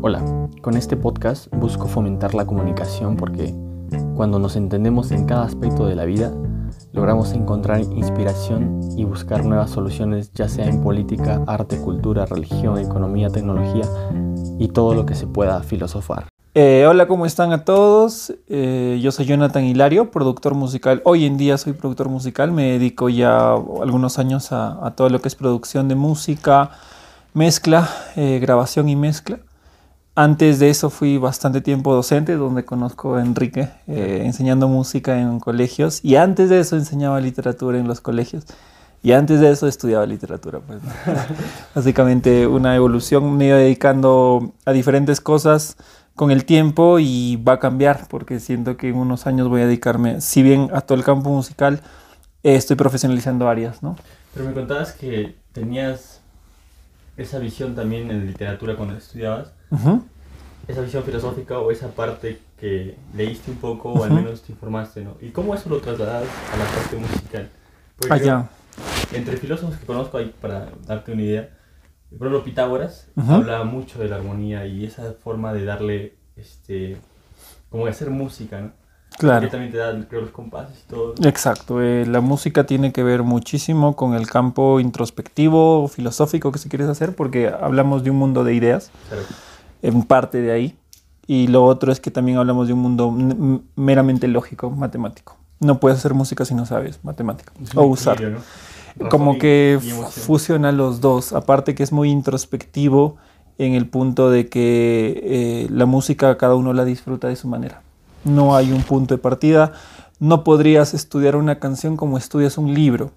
Hola, con este podcast busco fomentar la comunicación porque cuando nos entendemos en cada aspecto de la vida, logramos encontrar inspiración y buscar nuevas soluciones ya sea en política, arte, cultura, religión, economía, tecnología y todo lo que se pueda filosofar. Eh, hola, ¿cómo están a todos? Eh, yo soy Jonathan Hilario, productor musical. Hoy en día soy productor musical, me dedico ya algunos años a, todo lo que es producción de música, mezcla, eh, grabación y mezcla. Antes de eso fui bastante tiempo docente, donde conozco a Enrique, enseñando música en colegios. Y antes de eso enseñaba literatura en los colegios. Y antes de eso estudiaba literatura. Pues, Básicamente una evolución, me iba dedicando a diferentes cosas con el tiempo y va a cambiar porque siento que en unos años voy a dedicarme, si bien a todo el campo musical, estoy profesionalizando áreas, ¿no? Pero me contabas que tenías esa visión también en literatura cuando estudiabas, esa visión filosófica o esa parte que leíste un poco o al menos te informaste, ¿no? ¿Y cómo eso lo trasladas a la parte musical? Porque ah, entre filósofos que conozco ahí, para darte una idea, por ejemplo, Pitágoras habla mucho de la armonía y esa forma de darle, este, como de hacer música, ¿no? Claro. Que también te da, creo, los compases y todo. Exacto. Eh, la música tiene que ver muchísimo con el campo introspectivo, filosófico que se quieres hacer, porque hablamos de un mundo de ideas, en parte de ahí. Y lo otro es que también hablamos de un mundo meramente lógico, matemático. No puedes hacer música si no sabes matemática. o usar. ¿no? como que fusiona los dos, aparte que es muy introspectivo en el punto de que eh, la música cada uno la disfruta de su manera. No hay un punto de partida, no podrías estudiar una canción como estudias un libro,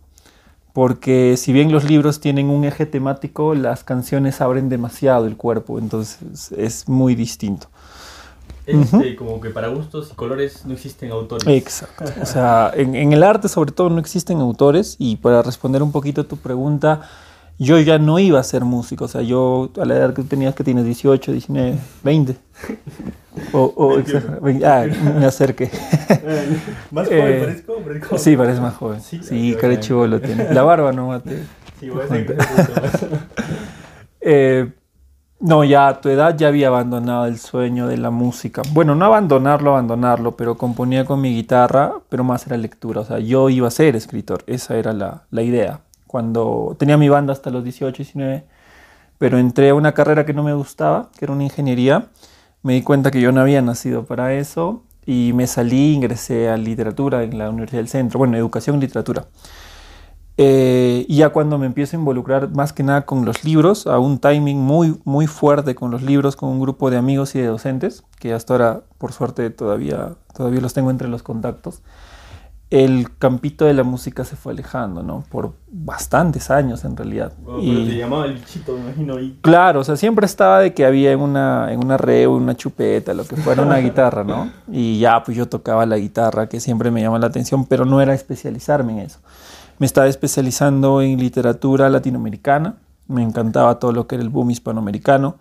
porque si bien los libros tienen un eje temático, las canciones abren demasiado el cuerpo, entonces es muy distinto. Este, como que para gustos y colores no existen autores. Exacto. O sea, en, el arte sobre todo no existen autores y para responder un poquito a tu pregunta, yo ya no iba a ser músico. O sea, yo a la edad que tenías que tienes 18, 19, 20. O, ah, me acerqué. ¿Más joven eh, parezco? parezco? Sí, parece más joven. Sí, sí cara lo tiene. La barba no mate. Sí, voy a eh, no, ya a tu edad ya había abandonado el sueño de la música. Bueno, no abandonarlo, abandonarlo, pero componía con mi guitarra, pero más era lectura. O sea, yo iba a ser escritor, esa era la, la idea. Cuando tenía mi banda hasta los 18, 19, pero entré a una carrera que no me gustaba, que era una ingeniería, me di cuenta que yo no había nacido para eso y me salí, ingresé a literatura en la Universidad del Centro, bueno, educación y literatura. Eh, y ya cuando me empiezo a involucrar más que nada con los libros, a un timing muy, muy fuerte con los libros, con un grupo de amigos y de docentes, que hasta ahora, por suerte, todavía, todavía los tengo entre los contactos, el campito de la música se fue alejando, ¿no? Por bastantes años en realidad. y, te llamaba el bichito, me imagino. ahí. Claro, o sea, siempre estaba de que había en una, en una reo, una chupeta, lo que fuera una guitarra, ¿no? Y ya, pues yo tocaba la guitarra, que siempre me llama la atención, pero no era especializarme en eso. Me estaba especializando en literatura latinoamericana, me encantaba todo lo que era el boom hispanoamericano,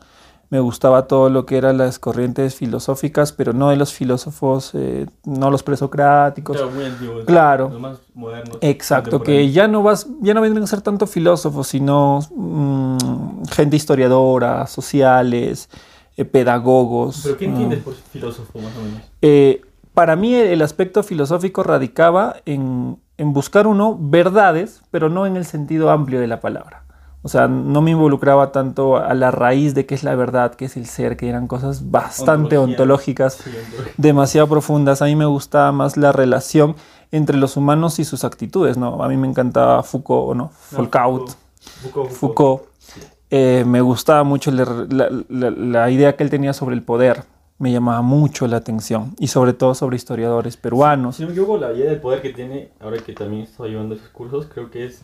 me gustaba todo lo que eran las corrientes filosóficas, pero no de los filósofos, eh, no los presocráticos. Claro, muy antiguos. Claro. Los más modernos. Exacto, que ya no vas, ya no vienen a ser tanto filósofos, sino mm, gente historiadora, sociales, eh, pedagogos. ¿Pero qué entiendes por filósofo más o menos? Eh, para mí el aspecto filosófico radicaba en en buscar uno verdades, pero no en el sentido amplio de la palabra. O sea, no me involucraba tanto a la raíz de qué es la verdad, qué es el ser, que eran cosas bastante ontológicas, demasiado profundas. A mí me gustaba más la relación entre los humanos y sus actitudes, ¿no? A mí me encantaba Foucault, ¿no? Foucault. Foucault. Eh, me gustaba mucho la idea que él tenía sobre el poder me llamaba mucho la atención y sobre todo sobre historiadores peruanos. Si no me equivoco, la idea del poder que tiene, ahora que también estoy llevando esos cursos, creo que es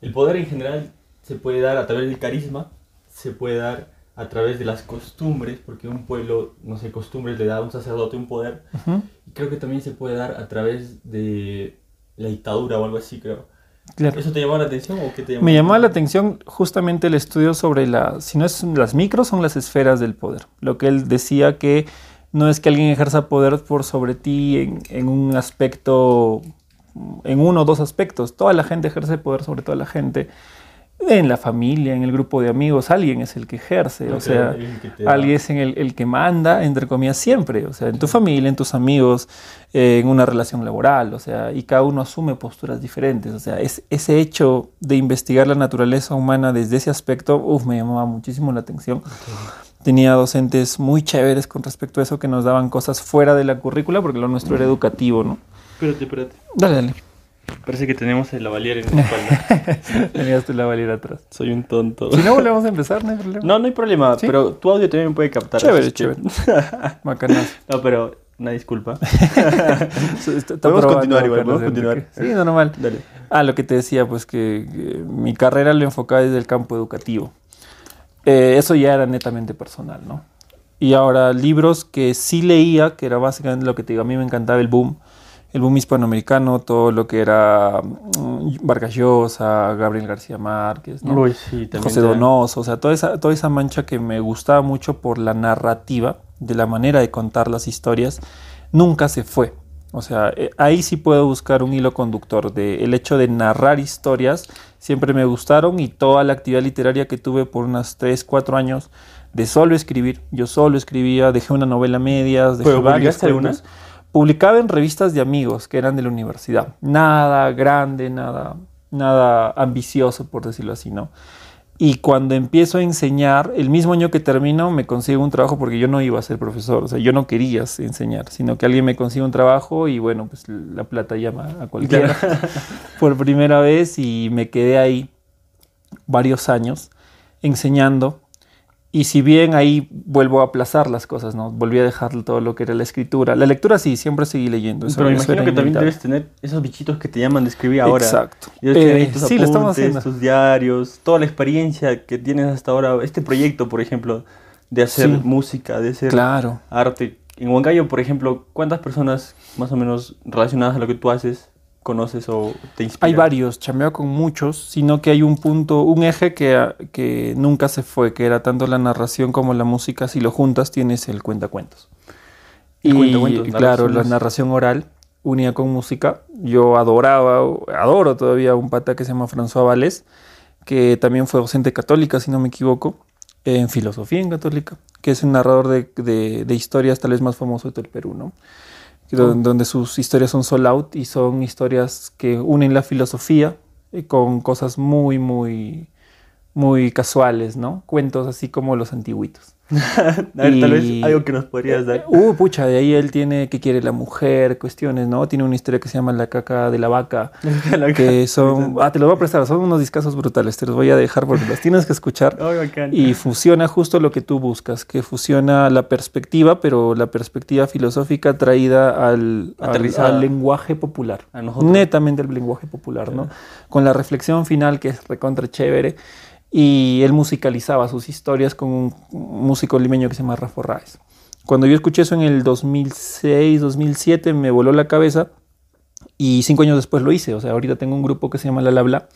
el poder en general se puede dar a través del carisma, se puede dar a través de las costumbres, porque un pueblo, no sé, costumbres le da a un sacerdote un poder, y creo que también se puede dar a través de la dictadura o algo así, creo. ¿Eso te llamó la atención o qué te llamó? Me llamó la atención justamente el estudio sobre la, si no es las micros, son las esferas del poder. Lo que él decía que no es que alguien ejerza poder por sobre ti en, en un aspecto, en uno o dos aspectos. Toda la gente ejerce poder sobre toda la gente. En la familia, en el grupo de amigos, alguien es el que ejerce, o sea, alguien es el, el, que manda, entre comillas, siempre, o sea, en tu familia, en tus amigos, eh, en una relación laboral, o sea, y cada uno asume posturas diferentes, o sea, es, ese hecho de investigar la naturaleza humana desde ese aspecto, uff, me llamaba muchísimo la atención. Tenía docentes muy chéveres con respecto a eso que nos daban cosas fuera de la currícula, porque lo nuestro era educativo, ¿no? Espérate, espérate. Dale, dale. Parece que tenemos el lavalier en la espalda. Tenías tu lavalier atrás. Soy un tonto. Si no volvemos a empezar, no hay problema. No, no hay problema, pero tu audio también puede captar. Chévere, chévere. Macanas. No, pero una disculpa. podemos continuar igual, podemos continuar. Sí, normal. Dale. Ah, lo que te decía, pues que, mi carrera lo enfocaba desde el campo educativo. Eh, eso ya era netamente personal, ¿no? Y ahora, libros que sí leía, que era básicamente lo que te digo, a mí me encantaba el boom el boom hispanoamericano, todo lo que era mm, Vargas Llosa, Gabriel García Márquez, ¿no? José Donoso, o sea, toda esa, toda esa mancha que me gustaba mucho por la narrativa, de la manera de contar las historias, nunca se fue. O sea, eh, ahí sí puedo buscar un hilo conductor de el hecho de narrar historias, siempre me gustaron y toda la actividad literaria que tuve por unas 3, 4 años de solo escribir, yo solo escribía, dejé una novela medias, dejé varias algunas publicaba en revistas de amigos que eran de la universidad. Nada grande, nada, nada ambicioso, por decirlo así, ¿no? Y cuando empiezo a enseñar, el mismo año que termino, me consigo un trabajo porque yo no iba a ser profesor, o sea, yo no quería enseñar, sino que alguien me consigue un trabajo y bueno, pues la plata llama a cualquiera por primera vez y me quedé ahí varios años enseñando y si bien ahí vuelvo a aplazar las cosas, ¿no? Volví a dejar todo lo que era la escritura. La lectura sí, siempre seguí leyendo. Pero me imagino que también debes tener esos bichitos que te llaman de escribir ahora. Exacto. Eh, sí, lo estamos haciendo. tus diarios, toda la experiencia que tienes hasta ahora. Este proyecto, por ejemplo, de hacer música, de hacer arte. En Huancayo, por ejemplo, ¿cuántas personas más o menos relacionadas a lo que tú haces conoces o te inspira? Hay varios, chameo con muchos, sino que hay un punto, un eje que, que nunca se fue, que era tanto la narración como la música. Si lo juntas, tienes el cuentacuentos. Y cuentacuentos, claro, la narración oral unida con música. Yo adoraba, adoro todavía un pata que se llama François Vales, que también fue docente católica, si no me equivoco, en filosofía en católica, que es un narrador de, de, de historias tal vez más famoso de todo el Perú, ¿no? Donde, sus historias son sold out y son historias que unen la filosofía eh, con cosas muy, muy, muy casuales, ¿no? Cuentos así como los antiguitos. a ver, tal vez algo que nos podrías dar. Uh, pucha, de ahí él tiene que quiere la mujer, cuestiones, ¿no? Tiene una historia que se llama La caca de la vaca, que son, ah, te lo voy a prestar, son unos discazos brutales, te los voy a dejar porque los tienes que escuchar. y fusiona justo lo que tú buscas, que fusiona la perspectiva, pero la perspectiva filosófica traída al, al, lenguaje popular, netamente el lenguaje popular, ¿no? Con la reflexión final que es recontra chévere y él musicalizaba sus historias con un músico limeño que se llama Rafa Raes. Cuando yo escuché eso en el 2006, 2007, me voló la cabeza y cinco años después lo hice. O sea, ahorita tengo un grupo que se llama La La Bla.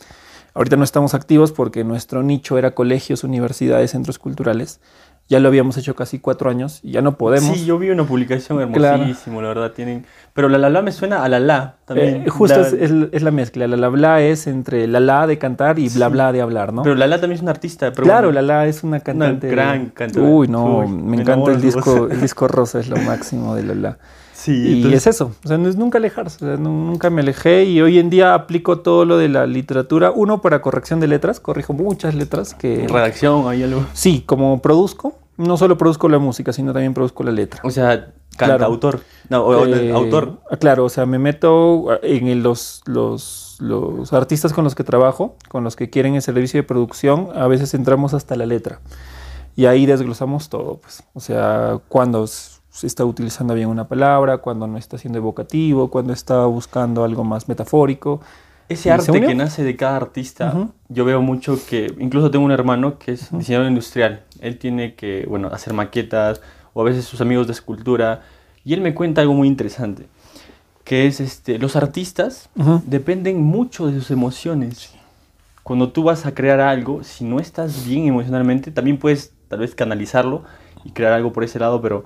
Ahorita no estamos activos porque nuestro nicho era colegios, universidades, centros culturales. Ya lo habíamos hecho casi cuatro años y ya no podemos. Sí, yo vi una publicación hermosísima, la verdad. Tienen... Pero la la la me suena a la la también. Eh, justo es, la mezcla. La la bla es entre la la de cantar y bla bla de hablar, ¿no? Pero la la también es una artista. claro, la la es una cantante. Una gran cantante. Uy, no, me, encanta el disco, el disco rosa, es lo máximo de la la. Sí, y es eso, o sea, no es nunca alejarse, o sea, nunca me alejé y hoy en día aplico todo lo de la literatura, uno para corrección de letras, corrijo muchas letras que... Redacción, hay algo. Sí, como produzco, no solo produzco la música, sino también produzco la letra. O sea, canta autor. No, eh, autor. Claro, o sea, me meto en los, los, los, artistas con los que trabajo, con los que quieren el servicio de producción, a veces entramos hasta la letra. Y ahí desglosamos todo, pues. O sea, cuando está utilizando bien una palabra, cuando no está siendo evocativo, cuando está buscando algo más metafórico. Ese arte que nace de cada artista, yo veo mucho que, incluso tengo un hermano que es diseñador industrial, él tiene que, bueno, hacer maquetas o a veces sus amigos de escultura, y él me cuenta algo muy interesante, que es, este, los artistas dependen mucho de sus emociones. Cuando tú vas a crear algo, si no estás bien emocionalmente, también puedes tal vez canalizarlo y crear algo por ese lado, pero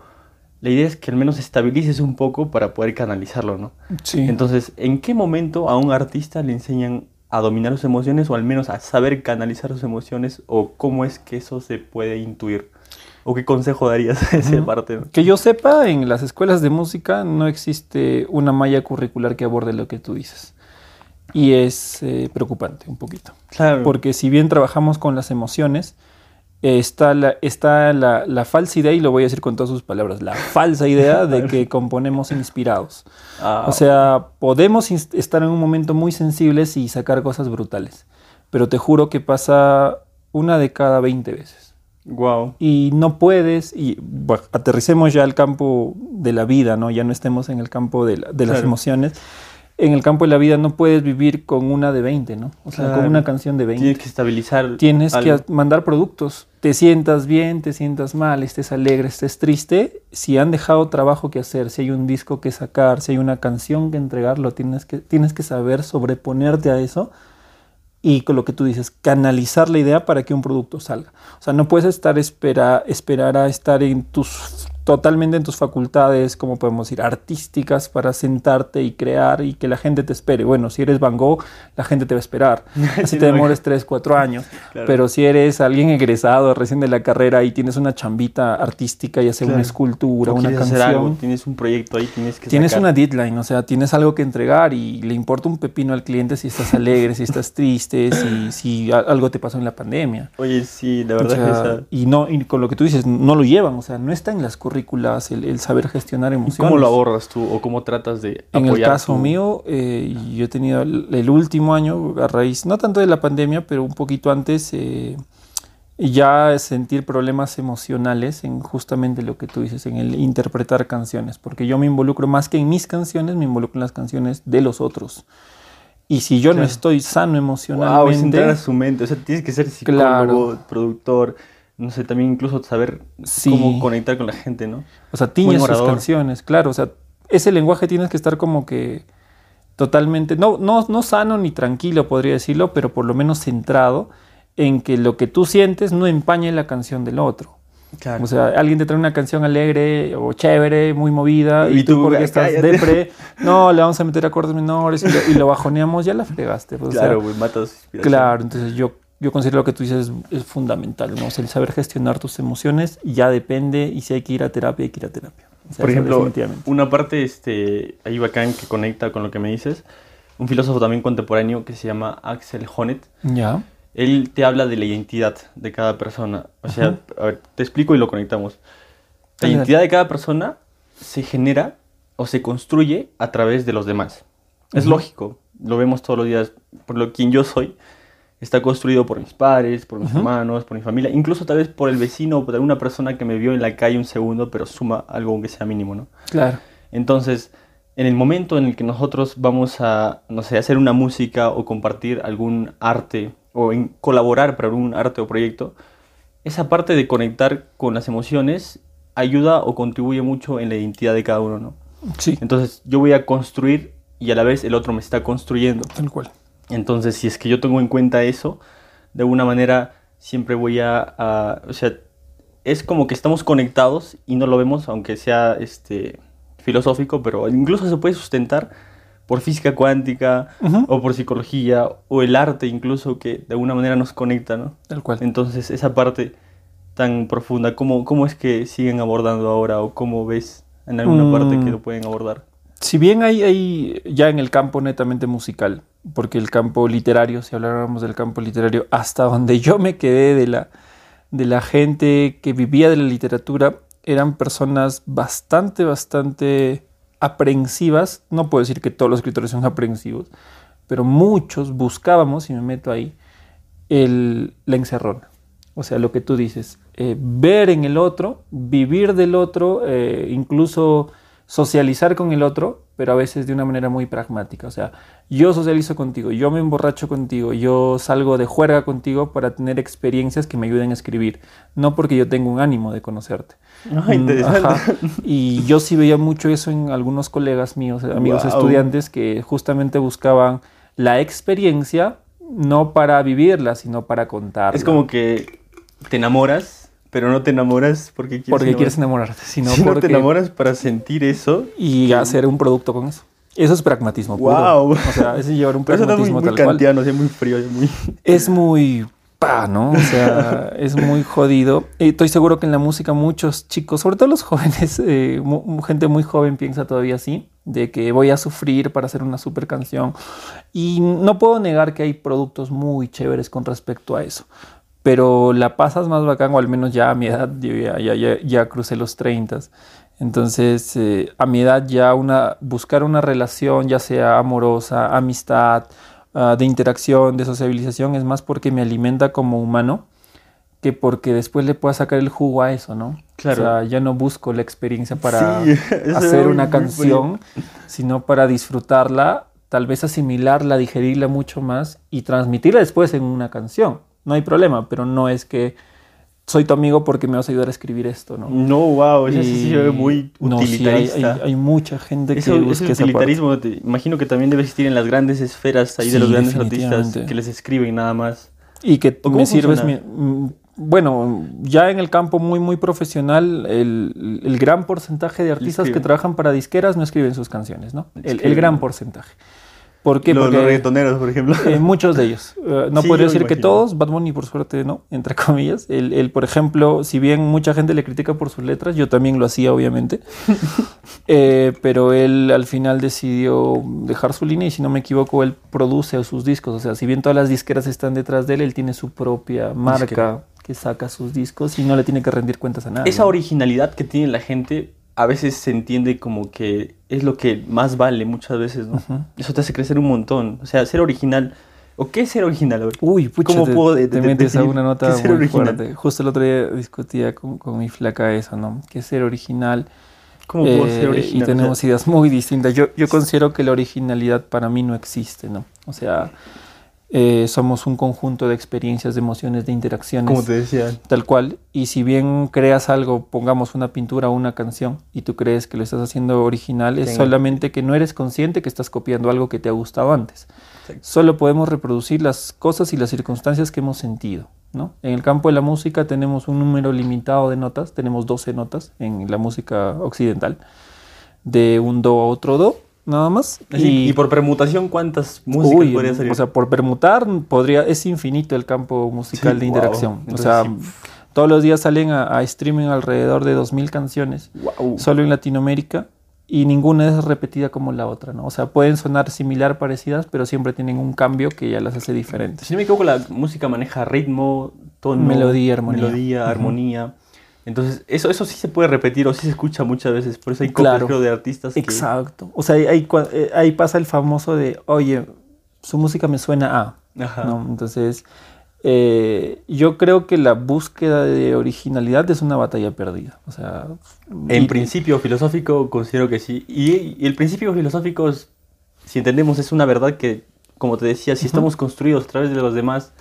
la idea es que al menos estabilices un poco para poder canalizarlo, ¿no? Sí. Entonces, ¿en qué momento a un artista le enseñan a dominar sus emociones o al menos a saber canalizar sus emociones o cómo es que eso se puede intuir? ¿O qué consejo darías a esa parte? Que yo sepa, en las escuelas de música no existe una malla curricular que aborde lo que tú dices. Y es eh, preocupante un poquito. Claro. Porque si bien trabajamos con las emociones, está, la, está la, la, falsa idea, y lo voy a decir con todas sus palabras, la falsa idea de que componemos inspirados. Ah, o sea, podemos estar en un momento muy sensibles y sacar cosas brutales, pero te juro que pasa una de cada 20 veces. Wow. Y no puedes, y aterricemos ya al campo de la vida, ¿no? Ya no estemos en el campo de, de las emociones en el campo de la vida no puedes vivir con una de 20, ¿no? O sea, con una canción de 20. Tienes que estabilizar. Tienes que mandar productos. Te sientas bien, te sientas mal, estés alegre, estés triste. Si han dejado trabajo que hacer, si hay un disco que sacar, si hay una canción que entregar, lo tienes que, tienes que saber sobreponerte a eso y con lo que tú dices, canalizar la idea para que un producto salga. O sea, no puedes estar espera, esperar a estar en tus totalmente en tus facultades, como podemos decir, artísticas para sentarte y crear y que la gente te espere. Bueno, si eres Van Gogh, la gente te va a esperar. Así te demores 3, 4 años. Pero si eres alguien egresado recién de la carrera y tienes una chambita artística y hacer una escultura, una canción. tienes un proyecto ahí, tienes que Tienes una deadline, o sea, tienes algo que entregar y le importa un pepino al cliente si estás alegre, si estás triste, si, si algo te pasó en la pandemia. Oye, sí, la verdad Y, no, y con lo que tú dices, no lo llevan, o sea, no está en las currículas el, saber gestionar emociones. ¿Cómo lo abordas tú o cómo tratas de En el caso mío, eh, yo he tenido el, último año, a raíz, no tanto de la pandemia, pero un poquito antes, eh, ya sentir problemas emocionales en justamente lo que tú dices, en el interpretar canciones, porque yo me involucro más que en mis canciones, me involucro en las canciones de los otros. Y si yo no estoy sano emocionalmente... Wow, a su mente, o sea, tienes que ser psicólogo, productor, no sé, también incluso saber cómo conectar con la gente, ¿no? O sea, tiñes sus canciones, claro, o sea, ese lenguaje tienes que estar como que totalmente, no, no, no sano ni tranquilo, podría decirlo, pero por lo menos centrado en que lo que tú sientes no empañe la canción del otro. Claro. O sea, alguien te trae una canción alegre o chévere, muy movida, y, tú, porque estás depre, no, le vamos a meter acordes menores y lo, bajoneamos, ya la fregaste. Pues, claro, güey, matas Claro, entonces yo yo considero lo que tú dices es, fundamental, ¿no? el saber gestionar tus emociones ya depende y si hay que ir a terapia, hay que ir a terapia. Por ejemplo, una parte este, ahí bacán que conecta con lo que me dices, un filósofo también contemporáneo que se llama Axel Honneth. Ya. Él te habla de la identidad de cada persona. O sea, a ver, te explico y lo conectamos. La identidad de cada persona se genera o se construye a través de los demás. Es lógico, lo vemos todos los días. Por lo quien yo soy, está construido por mis padres, por mis hermanos, por mi familia, incluso tal vez por el vecino o por alguna persona que me vio en la calle un segundo, pero suma algo aunque sea mínimo, ¿no? Claro. Entonces, en el momento en el que nosotros vamos a, no sé, hacer una música o compartir algún arte o en colaborar para algún arte o proyecto, esa parte de conectar con las emociones ayuda o contribuye mucho en la identidad de cada uno, ¿no? Sí. Entonces, yo voy a construir y a la vez el otro me está construyendo. Tal cual. Entonces, si es que yo tengo en cuenta eso, de alguna manera siempre voy a, o sea, es como que estamos conectados y no lo vemos, aunque sea este filosófico, pero incluso se puede sustentar por física cuántica o por psicología o el arte incluso que de alguna manera nos conecta, ¿no? Tal cual. Entonces, esa parte tan profunda, ¿cómo, cómo es que siguen abordando ahora o cómo ves en alguna parte que mm. lo pueden abordar? Si bien hay, ya en el campo netamente musical, porque el campo literario, si habláramos del campo literario, hasta donde yo me quedé de la, de la gente que vivía de la literatura, eran personas bastante, bastante aprensivas. No puedo decir que todos los escritores son aprensivos, pero muchos buscábamos, y me meto ahí, el, la encerrona. O sea, lo que tú dices, eh, ver en el otro, vivir del otro, eh, incluso socializar con el otro, pero a veces de una manera muy pragmática. O sea, yo socializo contigo, yo me emborracho contigo, yo salgo de juerga contigo para tener experiencias que me ayuden a escribir, no porque yo tengo un ánimo de conocerte. Interesante. Y yo sí veía mucho eso en algunos colegas míos, amigos estudiantes, que justamente buscaban la experiencia no para vivirla, sino para contarla. Es como que te enamoras pero no te enamoras porque quieres, porque quieres enamorarte, sino porque no te enamoras para sentir eso y hacer un producto con eso. Eso es pragmatismo wow. O sea, es llevar un pragmatismo tal cual. Es muy frío, es muy... Es muy pa, ¿no? O sea, es muy jodido. Y estoy seguro que en la música muchos chicos, sobre todo los jóvenes, eh, gente muy joven piensa todavía así, de que voy a sufrir para hacer una super canción. Y no puedo negar que hay productos muy chéveres con respecto a eso. Pero la pasas más bacán, o al menos ya a mi edad, yo ya, ya, ya, crucé los 30. Entonces, eh, a mi edad ya una, buscar una relación, ya sea amorosa, amistad, Ah, de interacción, de sociabilización, es más porque me alimenta como humano que porque después le pueda sacar el jugo a eso, ¿no? Claro. O sea, ya no busco la experiencia para hacer una canción, sino para disfrutarla, tal vez asimilarla, digerirla mucho más y transmitirla después en una canción. No hay problema, pero no es que soy tu amigo porque me vas a ayudar a escribir esto, ¿no? No, wow, eso sí se ve muy utilitarista. No, sí, hay, mucha gente que busca ese utilitarismo, imagino que también debe existir en las grandes esferas ahí de los grandes artistas que les escriben nada más. Y que me sirves mm, bueno, ya en el campo muy, muy profesional, el, el gran porcentaje de artistas que trabajan para disqueras no escriben sus canciones, ¿no? El, el, gran porcentaje. ¿Por qué? Los, Porque, reggaetoneros, por ejemplo. Eh, muchos de ellos. Eh, no podría decir que todos, Bad Bunny por suerte no, entre comillas. Él, por ejemplo, si bien mucha gente le critica por sus letras, yo también lo hacía, obviamente. Eh, pero él al final decidió dejar su línea y si no me equivoco, él produce sus discos. O sea, si bien todas las disqueras están detrás de él, él tiene su propia marca que saca sus discos y no le tiene que rendir cuentas a nadie. Esa originalidad que tiene la gente a veces se entiende como que es lo que más vale muchas veces, ¿no? Eso te hace crecer un montón. O sea, ser original. ¿O qué es ser original? Uy, pucha, ¿Cómo te, puedo te metes a una nota muy original? fuerte. Justo el otro día discutía con, con, mi flaca eso, ¿no? ¿Qué es ser original? ¿Cómo puedo ser eh, original? Y tenemos ideas muy distintas. Yo, yo considero que la originalidad para mí no existe, ¿no? O sea, eh, somos un conjunto de experiencias, de emociones, de interacciones. Como te decía. Tal cual. Y si bien creas algo, pongamos una pintura o una canción, y tú crees que lo estás haciendo original, es solamente que no eres consciente que estás copiando algo que te ha gustado antes. Solo podemos reproducir las cosas y las circunstancias que hemos sentido. ¿no? En el campo de la música tenemos un número limitado de notas, tenemos 12 notas en la música occidental, de un do a otro do nada más. y, por permutación, ¿cuántas músicas podría salir? O sea, por permutar podría, es infinito el campo musical de interacción. o sea, todos los días salen a, streaming alrededor de 2.000 canciones, solo en Latinoamérica, y ninguna es repetida como la otra, ¿no? O sea, pueden sonar similar, parecidas, pero siempre tienen un cambio que ya las hace diferentes. Si no me equivoco, la música maneja ritmo, tono, melodía, armonía. Melodía, armonía. Entonces, eso, eso sí se puede repetir o sí se escucha muchas veces. Por eso hay claro, de artistas. Exacto. O sea, ahí, eh, ahí, pasa el famoso de, oye, su música me suena a. Ajá. Entonces, eh, yo creo que la búsqueda de originalidad es una batalla perdida. O sea, en principio filosófico considero que sí. Y, el principio filosófico, si entendemos, es una verdad que, como te decía, si estamos construidos a través de los demás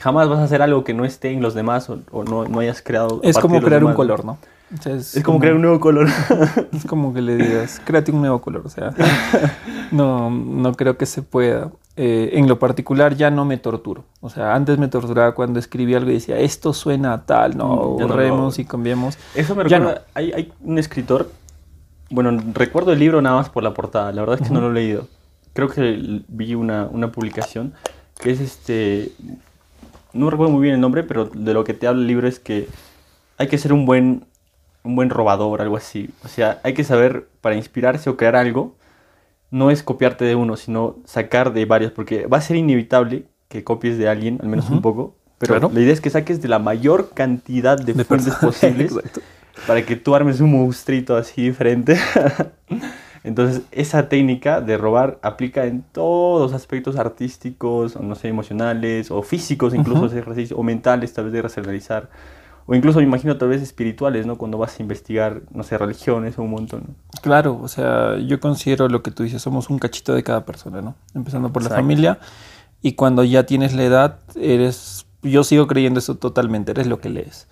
jamás vas a hacer algo que no esté en los demás o, no, no, hayas creado. Es como crear un color, ¿no? es, como, crear un nuevo color. es como que le digas, créate un nuevo color. O sea, no, no creo que se pueda. Eh, en lo particular ya no me torturo. O sea, antes me torturaba cuando escribía algo y decía, esto suena tal, no, mm, borremos y cambiemos. Eso me recuerda, hay, hay, un escritor, bueno, recuerdo el libro nada más por la portada, la verdad es que no lo he leído. Creo que vi una, una publicación que es este no recuerdo muy bien el nombre, pero de lo que te habla el libro es que hay que ser un buen, un buen robador, algo así. O sea, hay que saber para inspirarse o crear algo, no es copiarte de uno, sino sacar de varios, porque va a ser inevitable que copies de alguien, al menos un poco, pero la idea es que saques de la mayor cantidad de, fuentes posibles para que tú armes un monstruito así diferente. Entonces, esa técnica de robar aplica en todos los aspectos artísticos, o no sé, emocionales, o físicos, incluso, ejercicio, o mentales, tal vez de racionalizar, o incluso me imagino tal vez espirituales, ¿no? Cuando vas a investigar, no sé, religiones o un montón. Claro, o sea, yo considero lo que tú dices, somos un cachito de cada persona, ¿no? Empezando por la familia, y cuando ya tienes la edad, eres, yo sigo creyendo eso totalmente, eres lo que lees.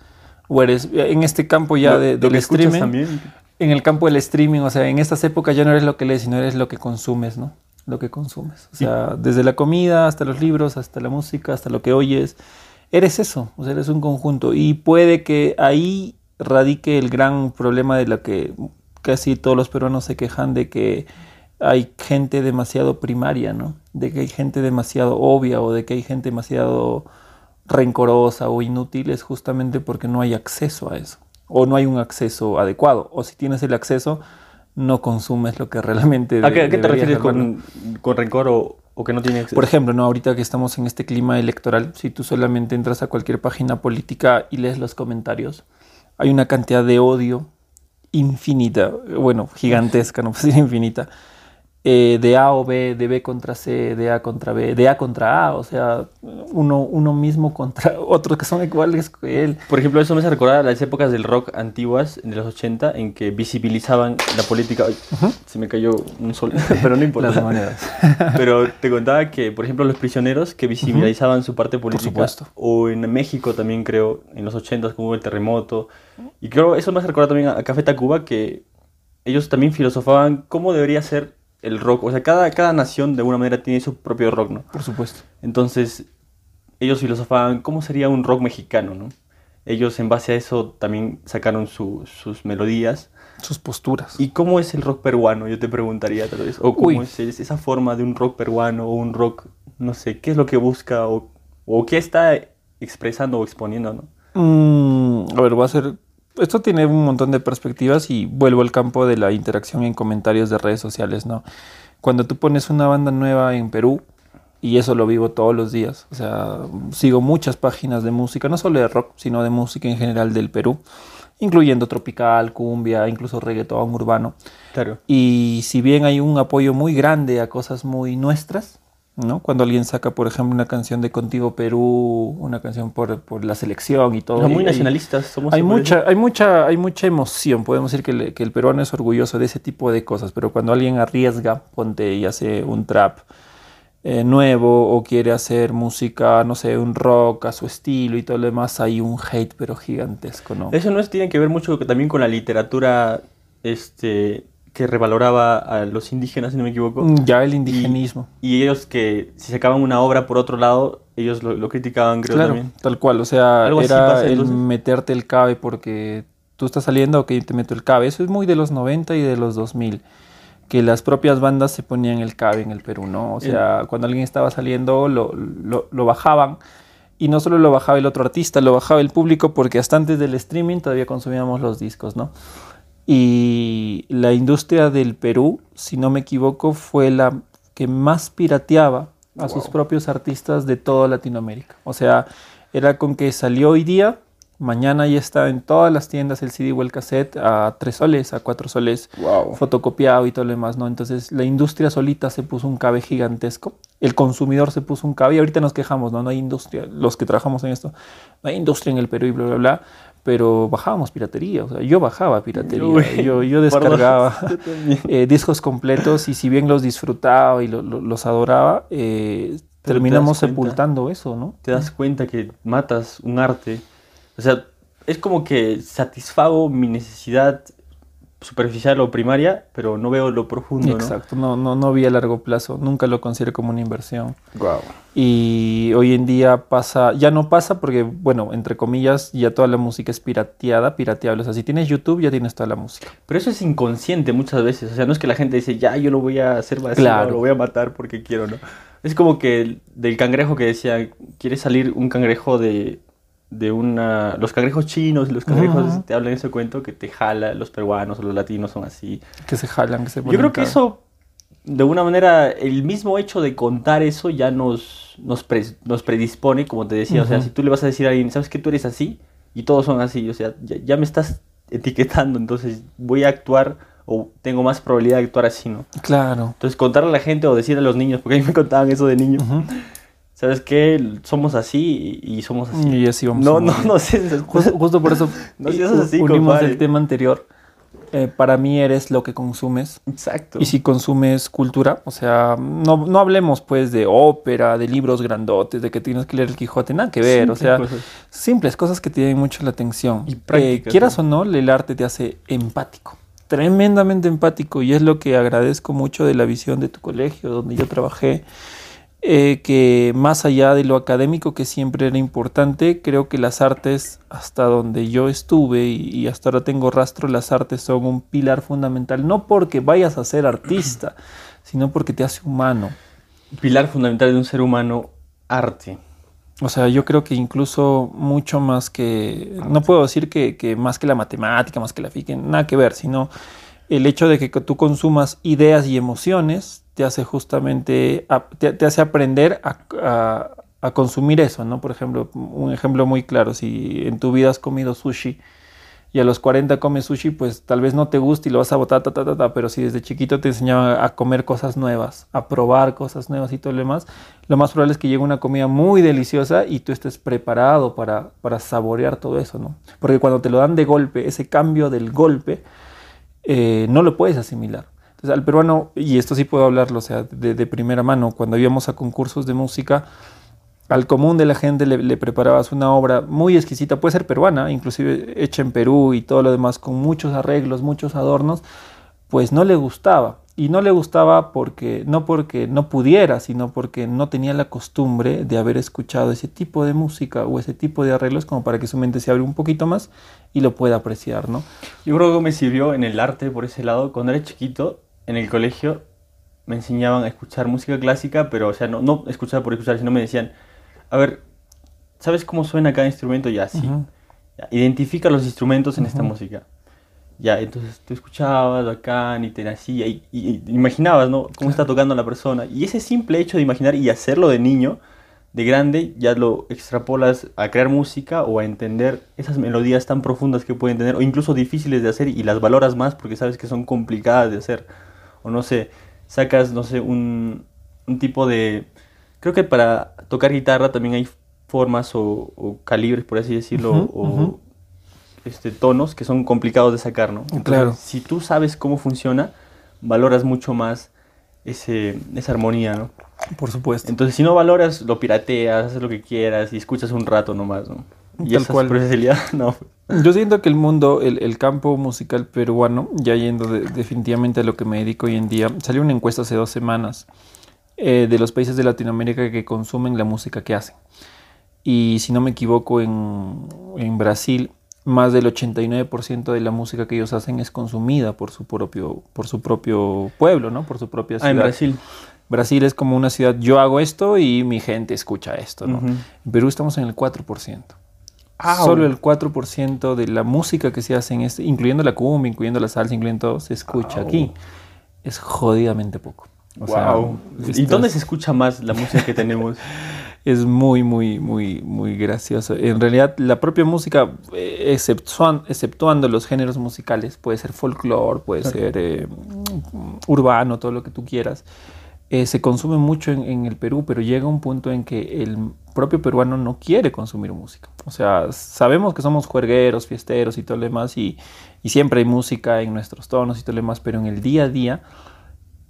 O eres, en este campo ya de, del streaming, también en el campo del streaming, o sea, en estas épocas ya no eres lo que lees, sino eres lo que consumes, ¿no? Lo que consumes. O sea, desde la comida hasta los libros, hasta la música, hasta lo que oyes, eres eso, o sea, eres un conjunto. Y puede que ahí radique el gran problema de lo que casi todos los peruanos se quejan de que hay gente demasiado primaria, ¿no? De que hay gente demasiado obvia o de que hay gente demasiado rencorosa o inútil es justamente porque no hay acceso a eso o no hay un acceso adecuado o si tienes el acceso no consumes lo que realmente... ¿A qué, te refieres con, con, rencor o, o, que no tiene acceso? Por ejemplo, ¿no? ahorita que estamos en este clima electoral, si tú solamente entras a cualquier página política y lees los comentarios, hay una cantidad de odio infinita, bueno, gigantesca, no puedo decir infinita, eh, de A o B, de B contra C, de A contra B, de A contra A, o sea, uno, uno mismo contra otros que son iguales que él. Por ejemplo, eso me hace recordar a las épocas del rock antiguas, de los 80, en que visibilizaban la política. Se me cayó un sol, pero no importa. las maneras. pero te contaba que, por ejemplo, los prisioneros que visibilizaban su parte política. Por supuesto. O en México también creo, en los 80 como el terremoto. Y creo, eso me hace recordar también a Café Tacuba, que ellos también filosofaban cómo debería ser el rock. O sea, cada, cada nación de alguna manera tiene su propio rock, ¿no? Por supuesto. Entonces, ellos filosofaban cómo sería un rock mexicano, ¿no? Ellos en base a eso también sacaron sus melodías. Sus posturas. ¿Y cómo es el rock peruano? Yo te preguntaría tal vez. O cómo es esa forma de un rock peruano o un rock, no sé, qué es lo que busca o, o qué está expresando o exponiendo, ¿no? Mm, a ver, va a ser esto tiene un montón de perspectivas y vuelvo al campo de la interacción en comentarios de redes sociales, ¿no? Cuando tú pones una banda nueva en Perú, y eso lo vivo todos los días, o sea, sigo muchas páginas de música, no solo de rock, sino de música en general del Perú, incluyendo tropical, cumbia, incluso reggaetón urbano. Claro. Y si bien hay un apoyo muy grande a cosas muy nuestras, ¿no? Cuando alguien saca, por ejemplo, una canción de Contigo Perú, una canción por, por la selección y todo. muy nacionalistas somos. Hay mucha, hay, mucha, hay mucha emoción, podemos decir que, que, el peruano es orgulloso de ese tipo de cosas, pero cuando alguien arriesga, ponte y hace un trap eh, nuevo o quiere hacer música, no sé, un rock a su estilo y todo lo demás, hay un hate pero gigantesco, ¿no? Eso no es, tiene que ver mucho también con la literatura este que revaloraba a los indígenas, si no me equivoco. Mm, ya el indigenismo. Y, ellos que si sacaban una obra por otro lado, ellos lo, criticaban, creo claro, Tal cual, o sea, era el meterte el cabe porque tú estás saliendo, ok, te meto el cabe. Eso es muy de los 90 y de los 2000 que las propias bandas se ponían el cabe en el Perú, ¿no? O sea, cuando alguien estaba saliendo, lo, lo, lo, bajaban. Y no solo lo bajaba el otro artista, lo bajaba el público, porque hasta antes del streaming todavía consumíamos los discos, ¿no? Y la industria del Perú, si no me equivoco, fue la que más pirateaba a sus propios artistas de toda Latinoamérica. O sea, era con que salió hoy día, mañana ya está en todas las tiendas el CD o el cassette a tres soles, a cuatro soles, fotocopiado y todo lo demás, ¿no? Entonces la industria solita se puso un cabe gigantesco, el consumidor se puso un cabe y ahorita nos quejamos, ¿no? No hay industria, los que trabajamos en esto, no hay industria en el Perú y bla, bla, bla pero bajábamos piratería, o sea, yo bajaba piratería, yo, yo, descargaba eh, discos completos y si bien los disfrutaba y los adoraba, eh, terminamos sepultando eso, ¿no? Te das cuenta que matas un arte, o sea, es como que satisfago mi necesidad superficial o primaria, pero no veo lo profundo. Exacto, no, no, no vi a largo plazo, nunca lo considero como una inversión. Wow. Y hoy en día pasa, ya no pasa porque, bueno, entre comillas, ya toda la música es pirateada, pirateable. O sea, si tienes YouTube, ya tienes toda la música. Pero eso es inconsciente muchas veces. O sea, no es que la gente dice, ya, yo lo voy a hacer vacío, claro. lo voy a matar porque quiero, ¿no? Es como que del cangrejo que decía, quiere salir un cangrejo de de una... Los cangrejos chinos los cangrejos, te hablan ese cuento que te jala, los peruanos o los latinos son así. Que se jalan, que se Yo creo que eso, de una manera, el mismo hecho de contar eso ya nos, nos, nos predispone, como te decía, o sea, si tú le vas a decir a alguien, ¿sabes que tú eres así? Y todos son así, o sea, ya, me estás etiquetando, entonces voy a actuar o tengo más probabilidad de actuar así, ¿no? Claro. Entonces contarle a la gente o decirle a los niños, porque a mí me contaban eso de niño. ¿Sabes qué? Somos así y somos así. Y así vamos. No, no, no sé. Justo, por eso no así, unimos el tema anterior. Eh, para mí eres lo que consumes. Exacto. Y si consumes cultura, o sea, no, no, hablemos pues de ópera, de libros grandotes, de que tienes que leer el Quijote, nada que ver. o sea, simples cosas que tienen mucho la atención. Y eh, quieras o no, el arte te hace empático. Tremendamente empático. Y es lo que agradezco mucho de la visión de tu colegio, donde yo trabajé eh, que más allá de lo académico que siempre era importante, creo que las artes, hasta donde yo estuve y, hasta ahora tengo rastro, las artes son un pilar fundamental, no porque vayas a ser artista, sino porque te hace humano. Pilar fundamental de un ser humano, arte. O sea, yo creo que incluso mucho más que, no puedo decir que, que más que la matemática, más que la física, nada que ver, sino el hecho de que tú consumas ideas y emociones te hace justamente, te, hace aprender a, consumir eso, ¿no? Por ejemplo, un ejemplo muy claro, si en tu vida has comido sushi y a los 40 comes sushi, pues tal vez no te guste y lo vas a botar, ta, ta, ta, pero si desde chiquito te enseñaba a comer cosas nuevas, a probar cosas nuevas y todo lo demás, lo más probable es que llegue una comida muy deliciosa y tú estés preparado para, para saborear todo eso, ¿no? Porque cuando te lo dan de golpe, ese cambio del golpe, eh, no lo puedes asimilar. Al peruano, y esto sí puedo hablarlo, o sea, de, primera mano, cuando íbamos a concursos de música, al común de la gente le, preparabas una obra muy exquisita, puede ser peruana, inclusive hecha en Perú y todo lo demás, con muchos arreglos, muchos adornos, pues no le gustaba. Y no le gustaba porque, no porque no pudiera, sino porque no tenía la costumbre de haber escuchado ese tipo de música o ese tipo de arreglos como para que su mente se abra un poquito más y lo pueda apreciar, ¿no? Yo creo que me sirvió en el arte por ese lado. Cuando era chiquito, en el colegio me enseñaban a escuchar música clásica, pero o sea, no, no escuchar por escuchar, sino me decían, a ver, ¿sabes cómo suena cada instrumento? Ya, sí. identifica los instrumentos en esta música. Ya, entonces tú escuchabas acá y te nacía y, imaginabas, ¿no? Cómo está tocando la persona. Y ese simple hecho de imaginar y hacerlo de niño, de grande, ya lo extrapolas a crear música o a entender esas melodías tan profundas que pueden tener, o incluso difíciles de hacer, y las valoras más porque sabes que son complicadas de hacer o no sé, sacas, no sé, un, un tipo de... Creo que para tocar guitarra también hay formas o, calibres, por así decirlo, o este, tonos que son complicados de sacar, ¿no? claro. Si tú sabes cómo funciona, valoras mucho más ese, esa armonía, ¿no? Por supuesto. Entonces, si no valoras, lo pirateas, haces lo que quieras y escuchas un rato nomás, ¿no? Y Tal cual. no. Yo siento que el mundo, el, campo musical peruano, ya yendo definitivamente a lo que me dedico hoy en día, salió una encuesta hace dos semanas eh, de los países de Latinoamérica que consumen la música que hacen. Y si no me equivoco, en, en Brasil, más del 89% de la música que ellos hacen es consumida por su propio, por su propio pueblo, ¿no? Por su propia ciudad. Ah, en Brasil. Brasil es como una ciudad, yo hago esto y mi gente escucha esto, ¿no? En Perú estamos en el 4%. Solo el 4% de la música que se hace en este, incluyendo la cumbia, incluyendo la salsa, incluyendo todo, se escucha aquí. Es jodidamente poco. wow. ¿Y dónde se escucha más la música que tenemos? es muy, muy, muy, muy gracioso. En realidad, la propia música, eh, exceptuando, los géneros musicales, puede ser folclore, puede ser eh, urbano, todo lo que tú quieras eh, se consume mucho en, el Perú, pero llega un punto en que el propio peruano no quiere consumir música. O sea, sabemos que somos juergueros, fiesteros y todo lo demás, y, y siempre hay música en nuestros tonos y todo lo demás, pero en el día a día,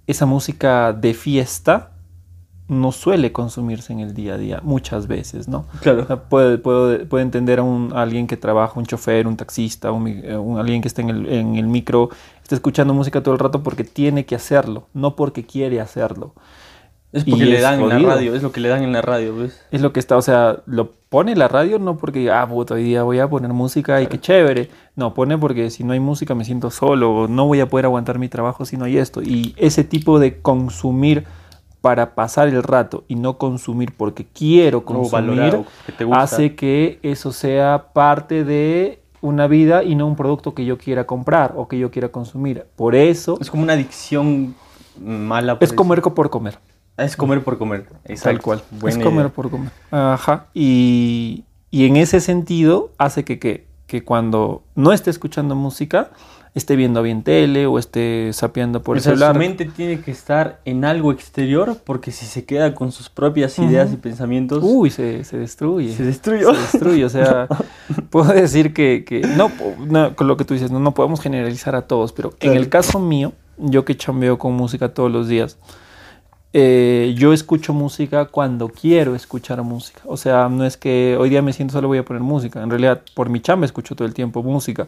esa música de fiesta no suele consumirse en el día a día muchas veces, ¿no? Claro. puede, puede, entender a, un, alguien que trabaja, un chofer, un taxista, un, eh, alguien que está en el, en el, micro, está escuchando música todo el rato porque tiene que hacerlo, no porque quiere hacerlo. Es porque le dan en la radio, es lo que le dan en la radio, ¿ves? Es lo que está, o sea, lo pone la radio no porque, ah, puta, hoy día voy a poner música y qué chévere. No, pone porque si no hay música me siento solo, no voy a poder aguantar mi trabajo si no hay esto. Y ese tipo de consumir para pasar el rato y no consumir porque quiero consumir, hace que eso sea parte de una vida y no un producto que yo quiera comprar o que yo quiera consumir. Por eso... Es como una adicción mala. Es comer por comer. Es comer por comer, Tal cual. es comer por comer. Ajá. Y, en ese sentido hace que, que, que cuando no esté escuchando música, esté viendo bien tele o esté sapeando por el celular. Su mente tiene que estar en algo exterior porque si se queda con sus propias ideas y pensamientos... Uy, se, se destruye. Se destruye. Se destruye, o sea, puedo decir que, que no, con lo que tú dices, no, no podemos generalizar a todos, pero en el caso mío, yo que chambeo con música todos los días, eh, yo escucho música cuando quiero escuchar música. O sea, no es que hoy día me siento solo voy a poner música. En realidad, por mi chamba escucho todo el tiempo música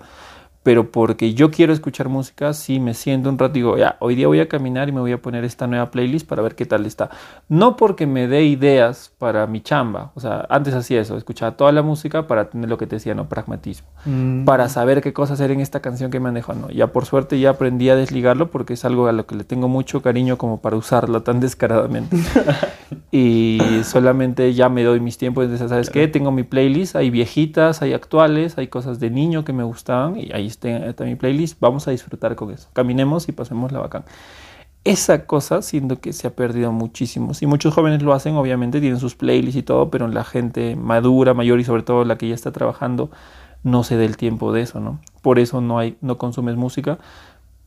pero porque yo quiero escuchar música, sí me siento un rato y digo, ya, hoy día voy a caminar y me voy a poner esta nueva playlist para ver qué tal está. No porque me dé ideas para mi chamba, o sea, antes hacía eso, escuchaba toda la música para tener lo que te decía, no, pragmatismo, mm. para saber qué cosas hacer en esta canción que me han dejado, no. Ya por suerte ya aprendí a desligarlo porque es algo a lo que le tengo mucho cariño como para usarlo tan descaradamente. y solamente ya me doy mis tiempos, entonces, ¿sabes qué? Tengo mi playlist, hay viejitas, hay actuales, hay cosas de niño que me gustaban y ahí está, mi playlist, vamos a disfrutar con eso. Caminemos y pasemos la bacán. Esa cosa siento que se ha perdido muchísimo. Y muchos jóvenes lo hacen, obviamente, tienen sus playlists y todo, pero la gente madura, mayor y sobre todo la que ya está trabajando, no se dé el tiempo de eso, ¿no? Por eso no, hay, no consumes música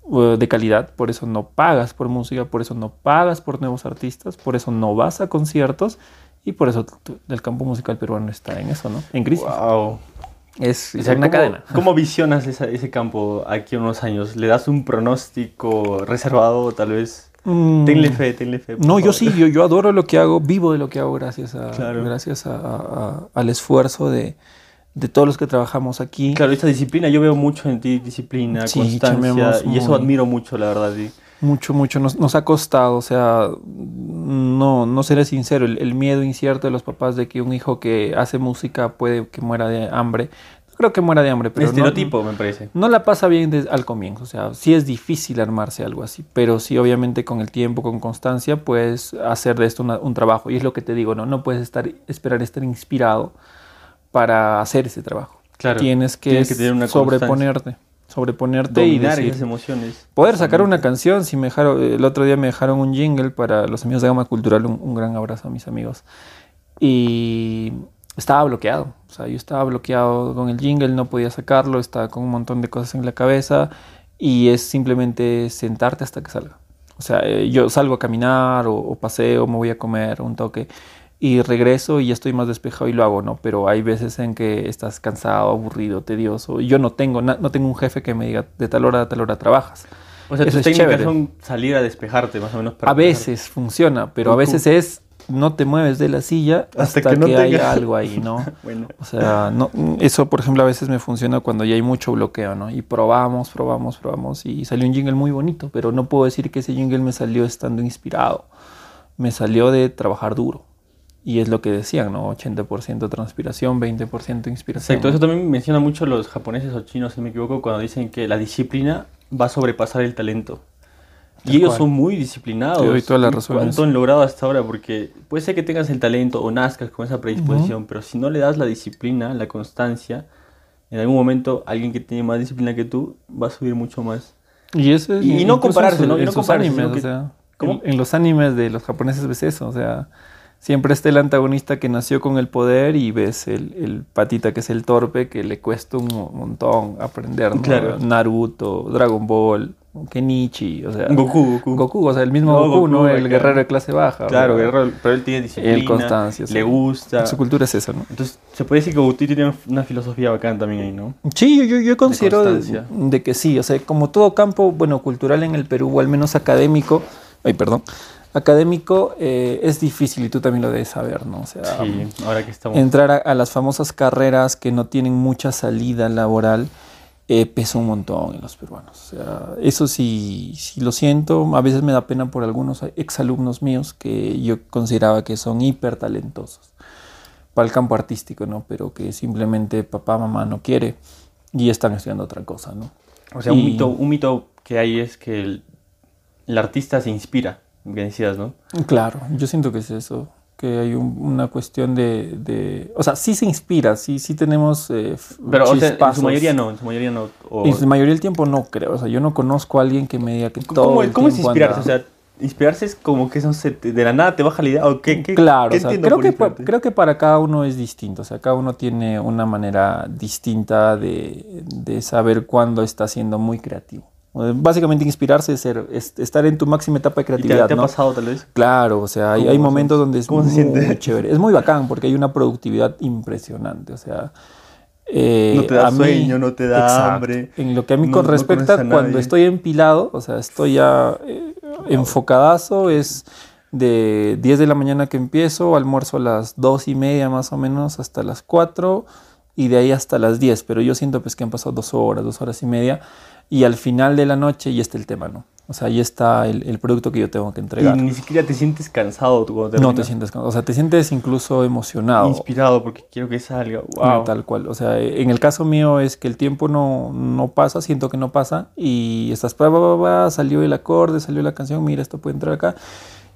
uh, de calidad, por eso no pagas por música, por eso no pagas por nuevos artistas, por eso no vas a conciertos y por eso el campo musical peruano está en eso, ¿no? En crisis. Wow. Es, una cadena. ¿Cómo visionas ese campo aquí en unos años? ¿Le das un pronóstico reservado tal vez? Mm. tenle fe, tenle fe. No, yo sí, yo, yo adoro lo que hago, vivo de lo que hago gracias, a, gracias a, al esfuerzo de, de, todos los que trabajamos aquí. Claro, esta disciplina, yo veo mucho en ti, disciplina, constancia, y eso admiro mucho, la verdad. Mucho, mucho. Nos, nos, ha costado, o sea, no, no seré sincero, el, miedo incierto de los papás de que un hijo que hace música puede que muera de hambre. No creo que muera de hambre, pero. Estereotipo, me parece. No la pasa bien desde, al comienzo, o sea, sí es difícil armarse algo así, pero sí, obviamente, con el tiempo, con constancia, puedes hacer de esto un trabajo. Y es lo que te digo, ¿no? No puedes estar, esperar estar inspirado para hacer ese trabajo. Claro. Tienes que, sobreponerte sobreponerte y decir, esas emociones. Poder sacar una canción, si me dejaron, el otro día me dejaron un jingle para los amigos de Gama Cultural, un, gran abrazo a mis amigos. Y estaba bloqueado, o sea, yo estaba bloqueado con el jingle, no podía sacarlo, estaba con un montón de cosas en la cabeza y es simplemente sentarte hasta que salga. O sea, eh, yo salgo a caminar o, o paseo, me voy a comer un toque y regreso y ya estoy más despejado y lo hago, ¿no? Pero hay veces en que estás cansado, aburrido, tedioso. Yo no tengo, no tengo un jefe que me diga de tal hora a tal hora trabajas. O sea, tus técnicas son salir a despejarte más o menos. a veces funciona, pero a veces es no te mueves de la silla hasta, que, no haya algo ahí, ¿no? bueno. O sea, no, eso por ejemplo a veces me funciona cuando ya hay mucho bloqueo, ¿no? Y probamos, probamos, probamos y salió un jingle muy bonito, pero no puedo decir que ese jingle me salió estando inspirado. Me salió de trabajar duro. Y es lo que decían, ¿no? 80% transpiración, 20% inspiración. Exacto, eso también menciona mucho los japoneses o chinos, si me equivoco, cuando dicen que la disciplina va a sobrepasar el talento. y ellos son muy disciplinados. Te doy toda la razón. ¿Cuánto han logrado hasta ahora? Porque puede ser que tengas el talento o nazcas con esa predisposición, pero si no le das la disciplina, la constancia, en algún momento alguien que tiene más disciplina que tú va a subir mucho más. Y, eso y, no compararse, ¿no? Y no compararse, animes, o sea, en, los animes de los japoneses ves eso, o sea, siempre está el antagonista que nació con el poder y ves el, patita que es el torpe que le cuesta un montón aprender, Naruto, Dragon Ball, Kenichi, o sea, Goku, Goku. Goku o sea, el mismo Goku, ¿no? El guerrero de clase baja. Claro, guerrero, pero él tiene disciplina, el constancia, le gusta. Su cultura es esa, ¿no? Entonces, se puede decir que Goku tiene una filosofía bacán también ahí, ¿no? Sí, yo, yo considero de, que sí, o sea, como todo campo, bueno, cultural en el Perú, o al menos académico, ay, perdón, académico eh, es difícil y tú también lo debes saber, ¿no? O sea, sí, ahora que estamos... entrar a, las famosas carreras que no tienen mucha salida laboral eh, pesa un montón en los peruanos. O sea, eso sí, sí lo siento. A veces me da pena por algunos exalumnos míos que yo consideraba que son hiper talentosos para el campo artístico, ¿no? Pero que simplemente papá, mamá no quiere y están estudiando otra cosa, ¿no? O sea, un, mito, un mito que hay es que el, el artista se inspira que decías, ¿no? Claro, yo siento que es eso, que hay una cuestión de, O sea, sí se inspira, sí, sí tenemos eh, Pero o sea, en su mayoría no, en su mayoría no. En su mayoría del tiempo no creo, o sea, yo no conozco a alguien que me diga que todo ¿Cómo, el ¿cómo es inspirarse? O sea, inspirarse es como que de la nada te baja la idea. ¿o qué, claro, o sea, creo, que, creo que para cada uno es distinto. O sea, cada uno tiene una manera distinta de, de saber cuándo está siendo muy creativo. Básicamente inspirarse es, ser, estar en tu máxima etapa de creatividad. ¿Te, ha pasado tal vez? Claro, o sea, hay, hay momentos donde es muy chévere. Es muy bacán porque hay una productividad impresionante. O sea, eh, no te da sueño, no te da hambre. En lo que a mí con respecta, cuando estoy empilado, o sea, estoy ya eh, enfocadazo, es de 10 de la mañana que empiezo, almuerzo a las 2 y media más o menos hasta las 4 y de ahí hasta las 10, pero yo siento pues que han pasado dos horas, dos horas y media y al final de la noche ya está el tema, ¿no? O sea, ahí está el, producto que yo tengo que entregar. Y ni siquiera te sientes cansado tú No te sientes cansado. O sea, te sientes incluso emocionado. Inspirado porque quiero que salga. Wow. tal cual. O sea, en el caso mío es que el tiempo no, no pasa, siento que no pasa. Y estás, pa, salió el acorde, salió la canción, mira, esto puede entrar acá.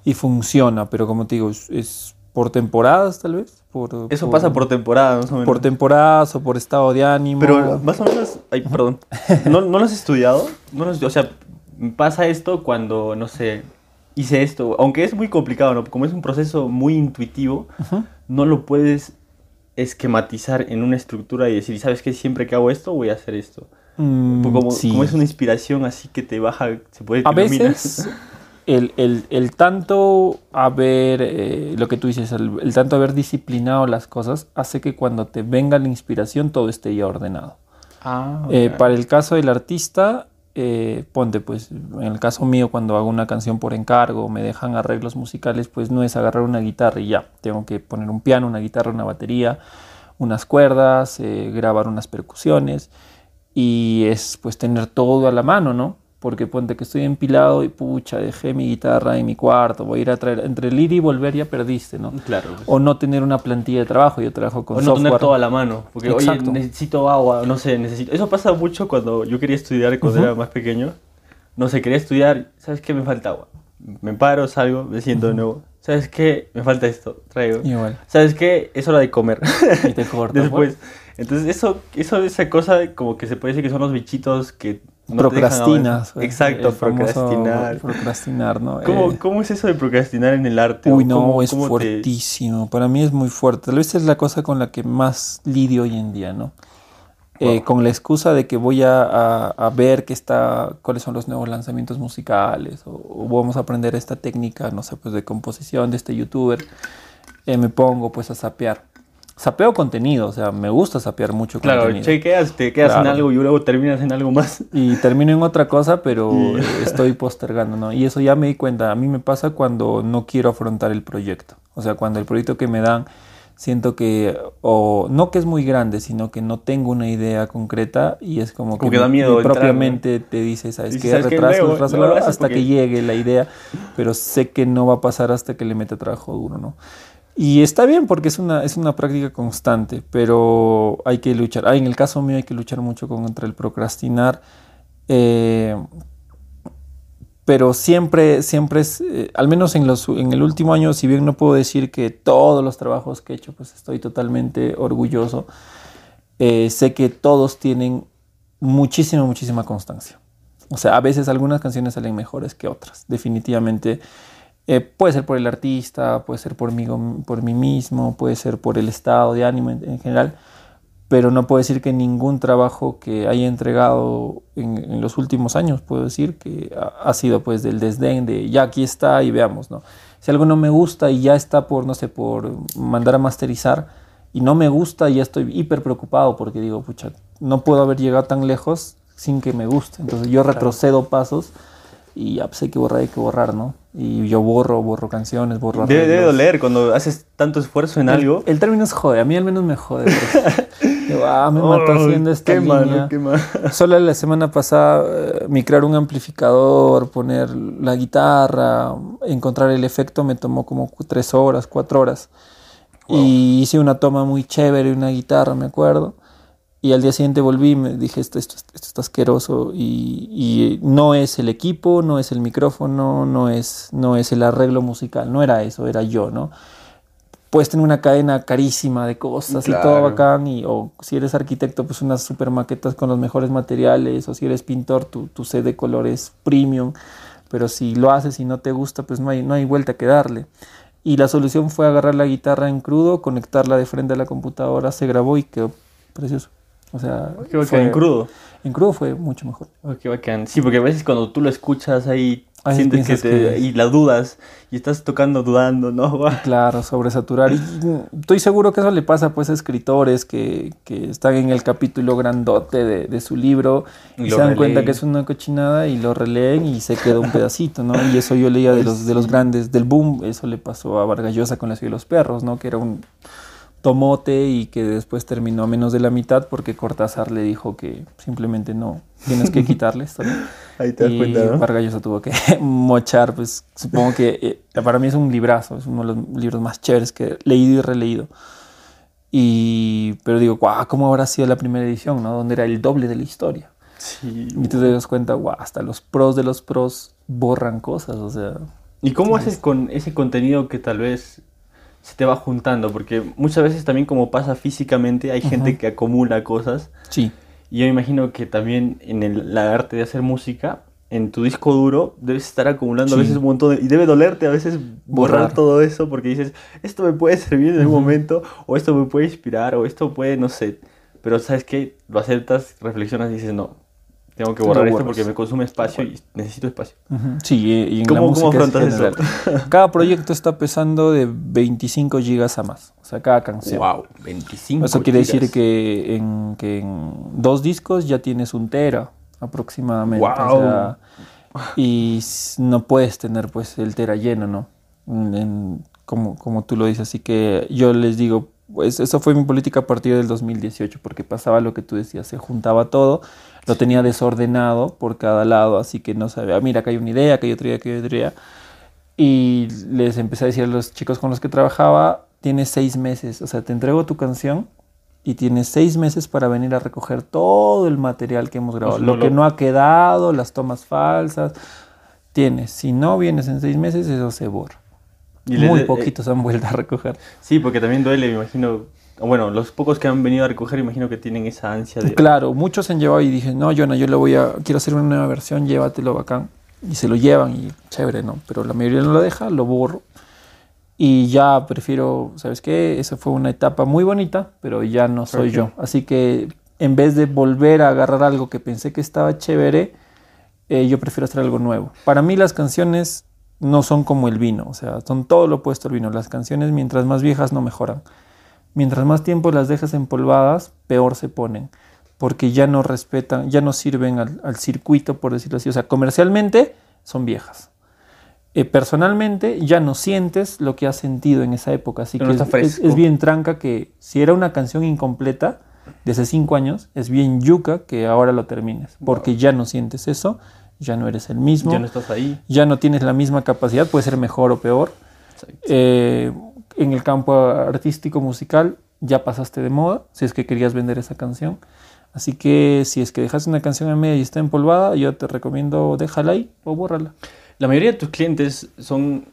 Y funciona, pero como te digo, es, por temporadas tal vez. Por, Eso pasa por temporadas, más o menos. Por temporadas o por estado de ánimo. Pero más o menos, ay, perdón, ¿no, ¿no lo has estudiado? No lo, o sea, pasa esto cuando, no sé, hice esto, aunque es muy complicado, ¿no? Como es un proceso muy intuitivo, no lo puedes esquematizar en una estructura y decir, ¿sabes qué? Siempre que hago esto, voy a hacer esto. Mm, como, como, es una inspiración así que te baja, se puede A veces el, el, el, tanto haber, eh, lo que tú dices, el, tanto haber disciplinado las cosas hace que cuando te venga la inspiración todo esté ya ordenado. Ah, eh, para el caso del artista, eh, ponte, pues en el caso mío cuando hago una canción por encargo, me dejan arreglos musicales, pues no es agarrar una guitarra y ya, tengo que poner un piano, una guitarra, una batería, unas cuerdas, eh, grabar unas percusiones y es pues tener todo a la mano, ¿no? Porque ponte que estoy empilado y pucha, dejé mi guitarra en mi cuarto, voy a ir a traer, entre el ir y volver ya perdiste, ¿no? Claro. O no tener una plantilla de trabajo, yo trabajo con o no tener todo a la mano, porque oye, necesito agua, no sé, necesito... Eso pasa mucho cuando yo quería estudiar cuando era más pequeño, no sé, quería estudiar, ¿sabes qué? Me falta agua. Me paro, salgo, me siento de nuevo. ¿Sabes qué? Me falta esto, traigo. Igual. ¿Sabes qué? Es hora de comer. Y te corto. Después. Entonces, eso, eso, esa cosa, como que se puede decir que son los bichitos que procrastinas. Exacto, procrastinar. Procrastinar, ¿no? ¿Cómo, eh, ¿Cómo, es eso de procrastinar en el arte? Uy, no, es fuertísimo. Para mí es muy fuerte. Tal vez es la cosa con la que más lidio hoy en día, ¿no? Eh, con la excusa de que voy a, a, ver qué está, cuáles son los nuevos lanzamientos musicales, o, vamos a aprender esta técnica, no sé, pues de composición de este youtuber, eh, me pongo pues a sapear sapeo contenido, o sea, me gusta sapear mucho claro, contenido. Claro, chequeas, te quedas en algo y luego terminas en algo más. Y termino en otra cosa, pero estoy postergando, ¿no? Y eso ya me di cuenta, a mí me pasa cuando no quiero afrontar el proyecto. O sea, cuando el proyecto que me dan siento que, o no que es muy grande, sino que no tengo una idea concreta y es como, que, da miedo propiamente te dice, ¿sabes qué? Retraso, retraso, hasta que llegue la idea, pero sé que no va a pasar hasta que le meta trabajo duro, ¿no? Y está bien porque es una, es una práctica constante, pero hay que luchar. Ah, en el caso mío hay que luchar mucho contra el procrastinar. Eh, pero siempre, siempre es, eh, al menos en, los, en el último año, si bien no puedo decir que todos los trabajos que he hecho, pues estoy totalmente orgulloso, eh, sé que todos tienen muchísima, muchísima constancia. O sea, a veces algunas canciones salen mejores que otras. Definitivamente eh, puede ser por el artista, puede ser por mí, por mí mismo, puede ser por el estado de ánimo en, general, pero no puedo decir que ningún trabajo que haya entregado en, los últimos años, puedo decir que ha, sido pues del desdén de ya aquí está y veamos, ¿no? Si algo no me gusta y ya está por, no sé, por mandar a masterizar y no me gusta, ya estoy hiper preocupado porque digo, pucha, no puedo haber llegado tan lejos sin que me guste. Entonces yo retrocedo pasos y ya pues hay que borrar, hay que borrar, ¿no? Y yo borro, borro canciones, borro Debe, debe doler cuando haces tanto esfuerzo en algo. El término es jode, a mí al menos me jode. ah, me mató haciendo esta qué línea. qué Solo la semana pasada eh, micrar un amplificador, poner la guitarra, encontrar el efecto me tomó como tres horas, cuatro horas. Y hice una toma muy chévere, una guitarra, me acuerdo. Y al día siguiente volví y me dije, esto, esto, esto está asqueroso. Y, no es el equipo, no es el micrófono, no es, no es el arreglo musical, no era eso, era yo, ¿no? Puedes tener una cadena carísima de cosas y todo bacán. Y, o si eres arquitecto, pues unas super maquetas con los mejores materiales. O si eres pintor, tu, tu set de colores premium. Pero si lo haces y no te gusta, pues no hay, no hay vuelta que darle. Y la solución fue agarrar la guitarra en crudo, conectarla de frente a la computadora, se grabó y quedó precioso. O sea, fue, en crudo. En crudo fue mucho mejor. qué bacán. Sí, porque a veces cuando tú lo escuchas ahí, sientes que, te, y la dudas y estás tocando dudando, ¿no? Claro, sobresaturar. Y estoy seguro que eso le pasa pues a escritores que, que están en el capítulo grandote de, de su libro y, se dan cuenta que es una cochinada y lo releen y se queda un pedacito, ¿no? Y eso yo leía de los, de los grandes, del boom, eso le pasó a Vargallosa con la ciudad de los perros, ¿no? Que era un tomote y que después terminó a menos de la mitad porque Cortázar le dijo que simplemente no, tienes que quitarle esto. Ahí te das cuenta, ¿no? Vargas tuvo que mochar, pues supongo que eh, para mí es un librazo, es uno de los libros más chéveres que he leído y releído. Y, pero digo, guau, ¿cómo habrá sido la primera edición, no? Donde era el doble de la historia. Sí. Y tú te das cuenta, guau, hasta los pros de los pros borran cosas, o sea... ¿Y cómo haces con ese contenido que tal vez se te va juntando, porque muchas veces también como pasa físicamente, hay gente que acumula cosas. Sí. Y yo imagino que también en el arte de hacer música, en tu disco duro, debes estar acumulando a veces un montón de, y debe dolerte a veces borrar, todo eso porque dices, esto me puede servir en algún momento, o esto me puede inspirar, o esto puede, no sé. Pero sabes qué, lo aceptas, reflexionas y dices, no, tengo que borrar esto porque me consume espacio y necesito espacio. Sí, y en ¿Cómo, la música ¿cómo afrontas eso? Cada proyecto está pesando de 25 gigas a más. O sea, cada canción. Wow, 25 Eso quiere decir que en, que en dos discos ya tienes un tera aproximadamente. Wow. y no puedes tener pues el tera lleno, ¿no? como, como tú lo dices. Así que yo les digo, pues eso fue mi política a partir del 2018, porque pasaba lo que tú decías, se juntaba todo lo tenía desordenado por cada lado, así que no sabía, ah, mira, acá hay una idea, acá hay otra idea, acá hay otra idea. Y les empecé a decir a los chicos con los que trabajaba, tienes seis meses, o sea, te entrego tu canción y tienes seis meses para venir a recoger todo el material que hemos grabado, lo, que no ha quedado, las tomas falsas, tienes. Si no vienes en seis meses, eso se borra. Y Muy poquitos han vuelto a recoger. Sí, porque también duele, me imagino, bueno, los pocos que han venido a recoger, imagino que tienen esa ansia de... Claro, muchos se han llevado y dije, no, Jonah, yo le voy a, quiero hacer una nueva versión, llévatelo bacán. Y se lo llevan y chévere, ¿no? Pero la mayoría no lo deja, lo borro. Y ya prefiero, ¿sabes qué? Esa fue una etapa muy bonita, pero ya no soy yo. Así que en vez de volver a agarrar algo que pensé que estaba chévere, eh, yo prefiero hacer algo nuevo. Para mí las canciones no son como el vino, o sea, son todo lo opuesto al vino. Las canciones, mientras más viejas, no mejoran. Mientras más tiempo las dejas empolvadas, peor se ponen, porque ya no respetan, ya no sirven al, circuito, por decirlo así. O sea, comercialmente son viejas. Eh, personalmente ya no sientes lo que has sentido en esa época, así que es, bien tranca que si era una canción incompleta de hace cinco años, es bien yuca que ahora lo termines, porque ya no sientes eso, ya no eres el mismo, ya no estás ahí, ya no tienes la misma capacidad, puede ser mejor o peor. Eh, en el campo artístico musical ya pasaste de moda, si es que querías vender esa canción. Así que si es que dejas una canción en media y está empolvada, yo te recomiendo déjala ahí o bórrala. La mayoría de tus clientes son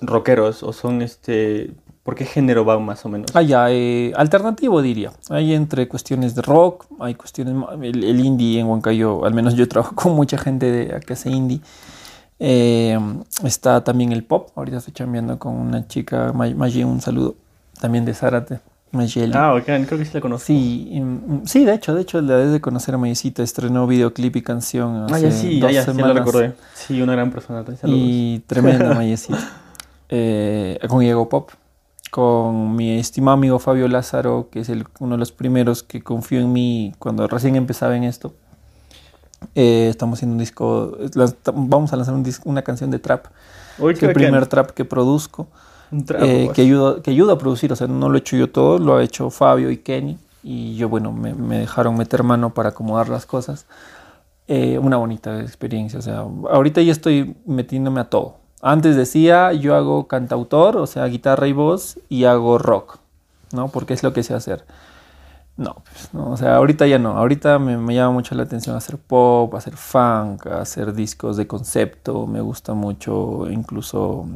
rockeros o son este... ¿Por qué género va más o menos? Ah, ya, eh, alternativo diría. Hay entre cuestiones de rock, hay cuestiones... El, indie en Huancayo, al menos yo trabajo con mucha gente de, que hace indie. Eh, está también el pop. Ahorita estoy chambeando con una chica, Maggie, un saludo. También de Zárate. Mayeli. Ah, ok, creo que sí la conocí. Sí, mm, sí, de hecho, de hecho, la de conocer a Mayecita, estrenó videoclip y canción hace ah, ya sí, dos ya, semanas. Sí, lo recordé. Sí, una gran persona. Y tremenda Mayecita. Eh, con Diego Pop, con mi estimado amigo Fabio Lázaro, que es el, uno de los primeros que confió en mí cuando recién empezaba en esto. Eh, estamos haciendo un disco, vamos a lanzar un disco, una canción de trap. es el primer trap que produzco. Eh, que, ayuda, que ayuda a producir, o sea, no lo he hecho yo todo, lo ha hecho Fabio y Kenny. Y yo, bueno, me, dejaron meter mano para acomodar las cosas. Eh, una bonita experiencia, o sea, ahorita ya estoy metiéndome a todo. Antes decía, yo hago cantautor, o sea, guitarra y voz, y hago rock, ¿no? Porque es lo que sé hacer. No, pues, no, o sea, ahorita ya no. Ahorita me, llama mucho la atención hacer pop, hacer funk, hacer discos de concepto. Me gusta mucho, incluso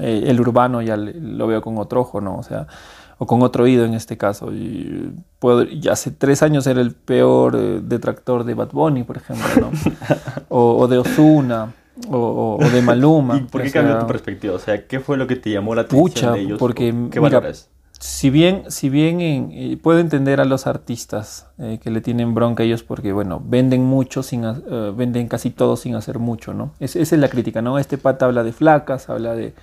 eh, el urbano ya lo veo con otro ojo, ¿no? O sea, o con otro oído en este caso. Y puedo, hace tres años era el peor eh, detractor de Bad Bunny, por ejemplo, ¿no? o, de Ozuna. O, de Maluma. ¿Y por qué cambió tu perspectiva? O sea, ¿qué fue lo que te llamó la atención de ellos? Porque, ¿Qué valoras? Si bien, si bien eh, puedo entender a los artistas eh, que le tienen bronca a ellos porque, bueno, venden mucho, sin, eh, venden casi todo sin hacer mucho, ¿no? esa es la crítica, ¿no? Este pata habla de flacas, habla de,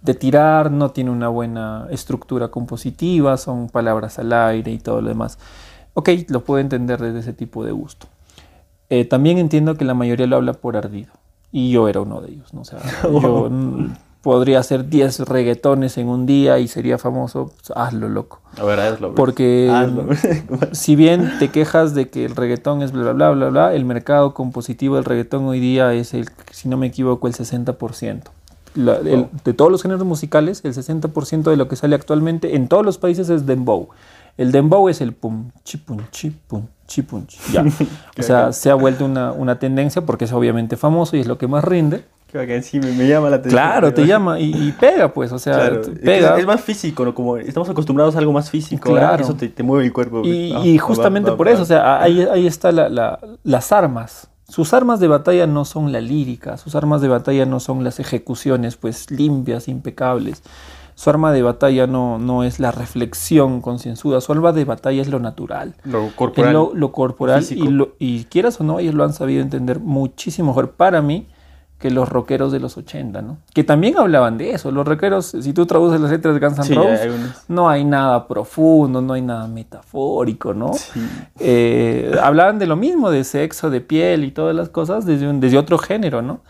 de, tirar, no tiene una buena estructura compositiva, son palabras al aire y todo lo demás. Ok, lo puedo entender desde ese tipo de gusto. también entiendo que la mayoría lo habla por ardido. Y yo era uno de ellos, ¿no? O sea, yo podría hacer 10 reggaetones en un día y sería famoso, pues, hazlo, loco. A ver, hazlo. Porque si bien te quejas de que el reggaetón es bla, bla, bla, bla, bla, el mercado compositivo del reggaetón hoy día es, el, si no me equivoco, el 60%. de todos los géneros musicales, el 60% de lo que sale actualmente en todos los países es dembow. El dembow es el pum, chipun, chipun, chipun, ya. o sea, se ha vuelto una, una tendencia porque es obviamente famoso y es lo que más rinde que sí, me, llama la atención. Claro, te llama y, pega, pues, o sea, pega. Es, más físico, ¿no? Como estamos acostumbrados a algo más físico, claro. eso te, mueve el cuerpo. Y, justamente por eso, o sea, ahí, ahí está la, las armas. Sus armas de batalla no son la lírica, sus armas de batalla no son las ejecuciones, pues, limpias, impecables. Su arma de batalla no, no es la reflexión concienzuda, su arma de batalla es lo natural. Lo corporal. lo, corporal y, lo, y quieras o no, ellos lo han sabido entender muchísimo mejor. Para mí, que los rockeros de los 80, ¿no? Que también hablaban de eso. Los rockeros, si tú traduces las letras de Guns N' Roses, no hay nada profundo, no hay nada metafórico, ¿no? Eh, hablaban de lo mismo, de sexo, de piel y todas las cosas desde, desde otro género, ¿no?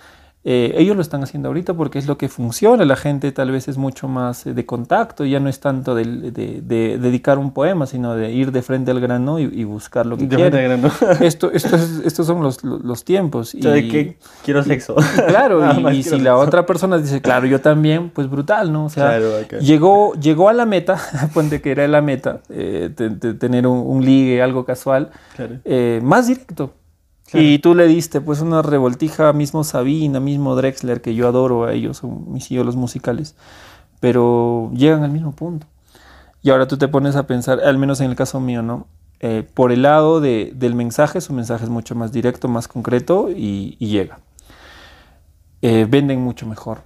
Eh, ellos lo están haciendo ahorita porque es lo que funciona. La gente tal vez es mucho más eh, de contacto, ya no es tanto de, dedicar un poema, sino de ir de frente al grano y, buscar lo que de quiere. Grano. Esto, esto estos son los, los tiempos. Y, ¿De qué? Quiero sexo. Claro, y, si la otra persona dice, claro, yo también, pues brutal, ¿no? O sea, llegó, llegó a la meta, ponte que era la meta, eh, tener un, ligue, algo casual, más directo. Y tú le diste pues una revoltija mismo Sabina, mismo Drexler, que yo adoro a ellos, son mis ídolos musicales, pero llegan al mismo punto. Y ahora tú te pones a pensar, al menos en el caso mío, ¿no? Eh, por el lado de, del mensaje, su mensaje es mucho más directo, más concreto y, llega. Eh, venden mucho mejor.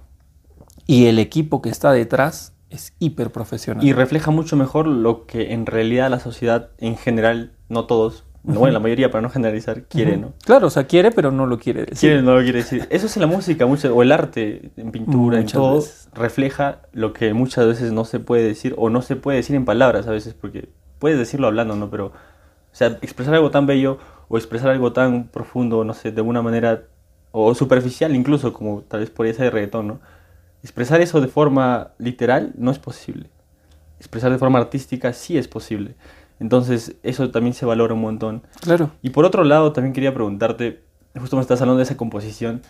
Y el equipo que está detrás es hiper profesional. Y refleja mucho mejor lo que en realidad la sociedad en general, no todos, bueno, la mayoría, para no generalizar, quiere, ¿no? Claro, o sea, quiere, pero no lo quiere decir. Quiere, no lo quiere decir. Eso es en la música, mucho, o el arte, en pintura, en todo, refleja lo que muchas veces no se puede decir, o no se puede decir en palabras a veces, porque puedes decirlo hablando, ¿no? Pero, o sea, expresar algo tan bello, o expresar algo tan profundo, no sé, de una manera, o superficial incluso, como tal vez podría ser de reggaetón, ¿no? Expresar eso de forma literal no es posible. Expresar de forma artística sí es posible. Entonces, eso también se valora un montón. Claro. Y por otro lado, también quería preguntarte, justo me estás hablando de esa composición.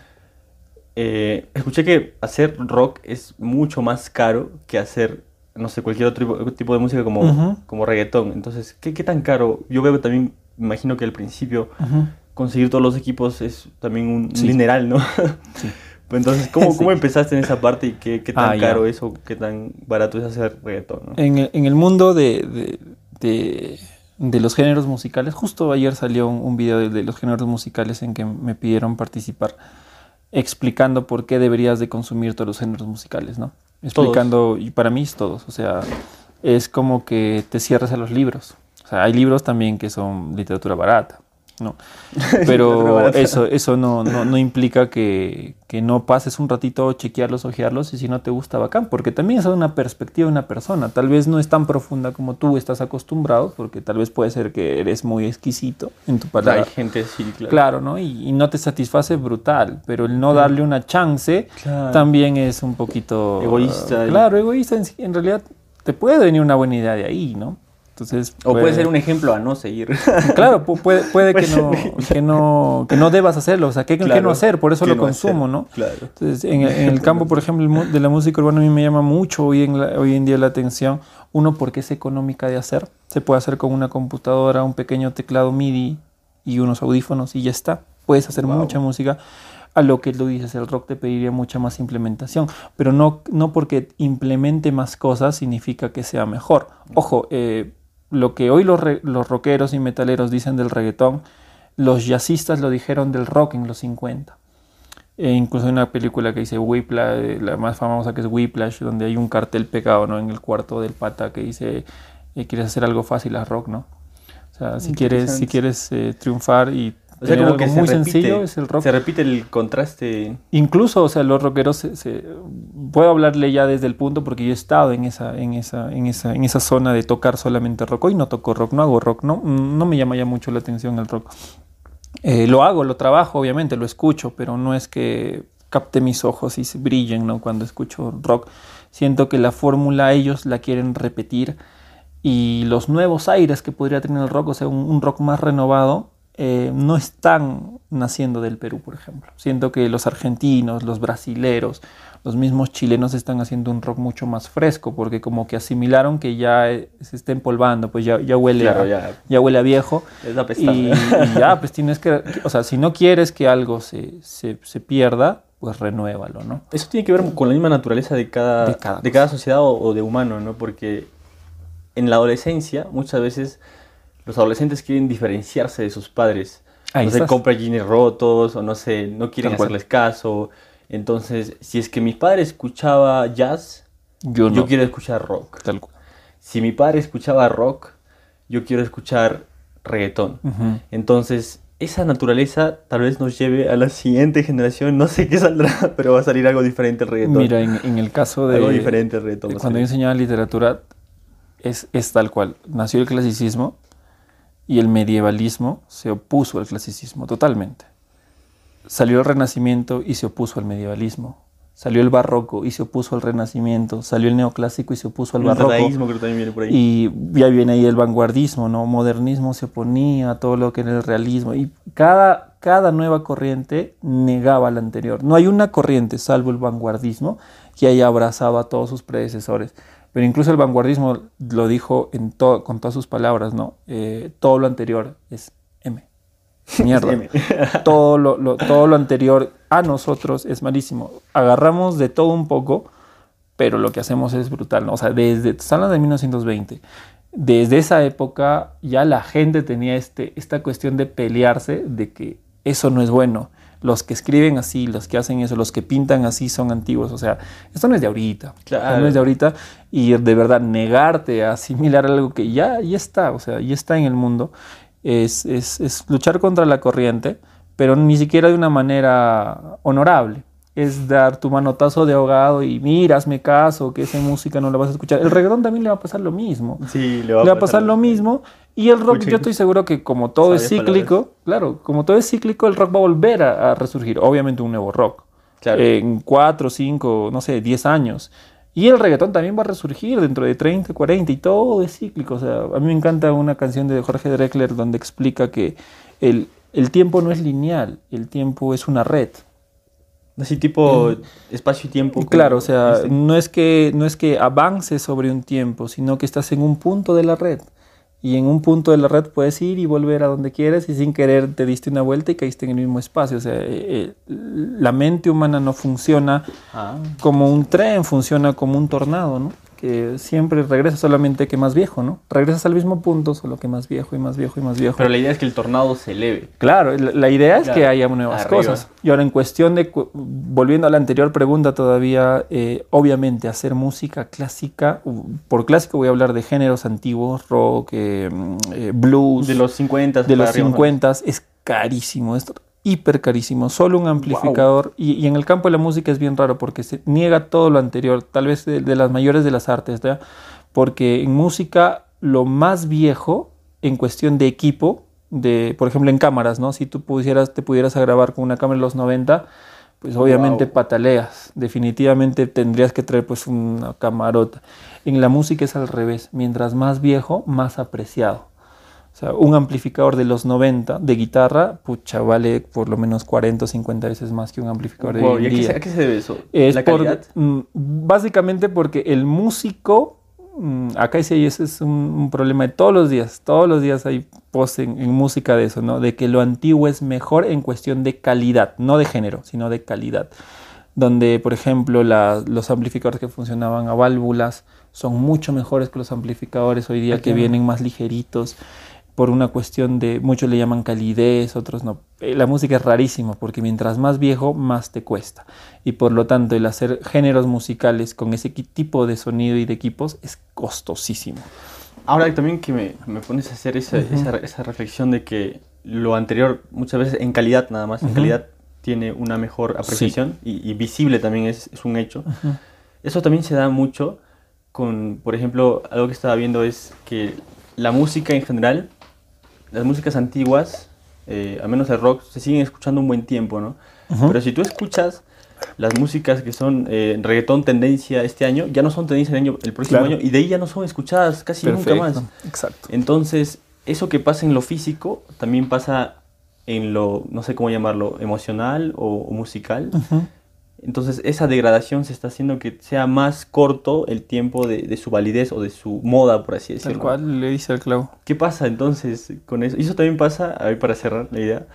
Eh, escuché que hacer rock es mucho más caro que hacer, no sé, cualquier otro tipo, de música como, como reggaetón. Entonces, ¿qué, ¿qué, tan caro? Yo veo también, me imagino que al principio conseguir todos los equipos es también un mineral, ¿no? sí. Entonces, ¿cómo, ¿cómo, empezaste en esa parte y qué, qué tan ah, caro es o qué tan barato es hacer reggaetón? En, en, el mundo de, de, los géneros musicales. Justo ayer salió un, video de, los géneros musicales en que me pidieron participar explicando por qué deberías de consumir todos los géneros musicales, ¿no? Explicando, y para mí es todos, o sea, es como que te cierres a los libros. O sea, hay libros también que son literatura barata, no. Pero eso, eso no, no, implica que, no pases un ratito chequearlos, ojearlos y si no te gusta, bacán, porque también es una perspectiva de una persona. Tal vez no es tan profunda como tú estás acostumbrado, porque tal vez puede ser que eres muy exquisito en tu palabra. Hay gente, sí, claro. Claro, ¿no? Y, no te satisface brutal, pero el no darle una chance también es un poquito... Egoísta. claro, egoísta. en realidad te puede venir una buena idea de ahí, ¿no? O puede, ser un ejemplo a no seguir. Claro, puede, puede que, no, que, no, que no debas hacerlo, o sea, ¿qué, no hacer? Por eso lo consumo, ¿no? Claro. Entonces, en, el campo, por ejemplo, de la música urbana a mí me llama mucho hoy en, hoy en día la atención. Uno, porque es económica de hacer. Se puede hacer con una computadora, un pequeño teclado MIDI y unos audífonos y ya está. Puedes hacer mucha música a lo que tú dices, el rock te pediría mucha más implementación, pero no, no porque implemente más cosas significa que sea mejor. Ojo, eh, lo que hoy los, los rockeros y metaleros dicen del reggaetón, los jazzistas lo dijeron del rock en los 50. E incluso hay una película que dice Whiplash, la más famosa que es Whiplash, donde hay un cartel pegado ¿no? en el cuarto del pata que dice, eh, quieres hacer algo fácil a rock, ¿no? O sea, si quieres, si quieres eh, triunfar y o sea, como que muy sencillo es el rock. Se repite el contraste. Incluso, o sea, los rockeros se, puedo hablarle ya desde el punto porque yo he estado en esa, en esa, en esa, en esa zona de tocar solamente rock. Hoy no toco rock, no hago rock, no, no me llama ya mucho la atención el rock. Eh, lo hago, lo trabajo, obviamente, lo escucho, pero no es que capte mis ojos y se brillen ¿no? cuando escucho rock. Siento que la fórmula ellos la quieren repetir y los nuevos aires que podría tener el rock, o sea, un, rock más renovado, eh, no están naciendo del Perú, por ejemplo. Siento que los argentinos, los brasileros, los mismos chilenos están haciendo un rock mucho más fresco, porque como que asimilaron que ya eh, se está empolvando, pues ya, ya huele a, ya. huele a viejo. y, y, ya, pues tienes que, o sea, si no quieres que algo se, se, se, pierda, pues renuévalo, ¿no? Eso tiene que ver con la misma naturaleza de cada, de cada, sociedad o, de humano, ¿no? Porque en la adolescencia muchas veces los adolescentes quieren diferenciarse de sus padres. no se compran jeans rotos o no sé, no quieren hacerles caso. Entonces, si es que mi padre escuchaba jazz, yo, yo quiero escuchar rock. Tal cual. Si mi padre escuchaba rock, yo quiero escuchar reggaetón. Entonces, esa naturaleza tal vez nos lleve a la siguiente generación. No sé qué saldrá, pero va a salir algo diferente el reggaetón. Mira, en, el caso de. Algo diferente el reggaetón. Cuando yo enseñaba literatura, es, es tal cual. Nació el clasicismo y el medievalismo se opuso al clasicismo totalmente. Salió el Renacimiento y se opuso al medievalismo. Salió el barroco y se opuso al renacimiento. Salió el neoclásico y se opuso al barroco. El creo que también viene por ahí. Y ya viene ahí el vanguardismo, ¿no? Modernismo se oponía a todo lo que era el realismo. Y cada, cada nueva corriente negaba la anterior. No hay una corriente, salvo el vanguardismo, que haya abrazado a todos sus predecesores. Pero incluso el vanguardismo lo dijo en con todas sus palabras, ¿no? Eh, todo lo anterior es M. Mierda. todo, lo, todo lo anterior a nosotros es malísimo. Agarramos de todo un poco, pero lo que hacemos es brutal. ¿no? O sea, desde, están de 1920. Desde esa época ya la gente tenía este, esta cuestión de pelearse de que eso no es bueno. Los que escriben así, los que hacen eso, los que pintan así son antiguos. O sea, esto no es de ahorita. Claro. No es de ahorita. Y de verdad, negarte a asimilar algo que ya, ya está, o sea, ya está en el mundo es, es, es, luchar contra la corriente, pero ni siquiera de una manera honorable. Es dar tu manotazo de ahogado y mira, hazme caso, que esa música no la vas a escuchar. El reggaetón también le va a pasar lo mismo. Sí, le va, a, pasar, lo mismo. Y el rock, yo estoy seguro que como todo es cíclico, claro, como todo es cíclico, el rock va a volver a, resurgir. Obviamente un nuevo rock. En cuatro, cinco, no sé, diez años. Y el reggaetón también va a resurgir dentro de 30, 40 y todo es cíclico. O sea, a mí me encanta una canción de Jorge Drexler donde explica que el, tiempo no es lineal, el tiempo es una red. Así tipo espacio y tiempo. Claro, o sea, no es, que, no es que avances sobre un tiempo, sino que estás en un punto de la red y en un punto de la red puedes ir y volver a donde quieres y sin querer te diste una vuelta y caíste en el mismo espacio. O sea, eh, eh, la mente humana no funciona ah. como un tren, funciona como un tornado, ¿no? Que siempre regresa solamente que más viejo, ¿no? Regresas al mismo punto, solo que más viejo y más viejo y más viejo. Pero la idea es que el tornado se eleve. Claro, la, idea es que haya nuevas cosas. Y ahora en cuestión de, volviendo a la anterior pregunta todavía, eh, obviamente hacer música clásica, por clásico voy a hablar de géneros antiguos, rock, eh, eh, blues. De los 50. De los 50, es carísimo. Esto hiper carísimo, solo un amplificador. Y, en el campo de la música es bien raro porque se niega todo lo anterior, tal vez de, las mayores de las artes, porque en música lo más viejo en cuestión de equipo, de, por ejemplo en cámaras, ¿no? si tú pudieras, te pudieras grabar con una cámara de los 90, pues obviamente pataleas, definitivamente tendrías que traer pues una camarota. En la música es al revés, mientras más viejo, más apreciado. Sea, un amplificador de los 90 de guitarra, pucha, vale por lo menos 40 o 50 veces más que un amplificador de hoy ¿y a, qué se, debe eso? Es ¿La calidad? Mm, básicamente porque el músico, mm, acá sí ese es un, problema de todos los días, todos los días hay post en, música de eso, ¿no? De que lo antiguo es mejor en cuestión de calidad, no de género, sino de calidad. Donde, por ejemplo, los amplificadores que funcionaban a válvulas son mucho mejores que los amplificadores hoy día que vienen más ligeritos por una cuestión de, muchos le llaman calidez, otros no. Eh, la música es rarísima porque mientras más viejo, más te cuesta. Y por lo tanto, el hacer géneros musicales con ese tipo de sonido y de equipos es costosísimo. Ahora también que me, me pones a hacer esa, esa, reflexión de que lo anterior, muchas veces en calidad nada más, en calidad tiene una mejor apreciación y, visible también es, es un hecho. Eso también se da mucho con, por ejemplo, algo que estaba viendo es que la música en general las músicas antiguas, eh, al menos el rock, se siguen escuchando un buen tiempo, ¿no? Pero si tú escuchas las músicas que son eh, reggaetón tendencia este año ya no son tendencia el, año, el próximo año y de ahí ya no son escuchadas casi nunca más. Exacto. Entonces, eso que pasa en lo físico también pasa en lo, no sé cómo llamarlo, emocional o, musical. Entonces esa degradación se está haciendo que sea más corto el tiempo de, su validez o de su moda, por así decirlo. Tal cual le dice el clavo. ¿Qué pasa entonces con eso? Y eso también pasa, a ver para cerrar la idea,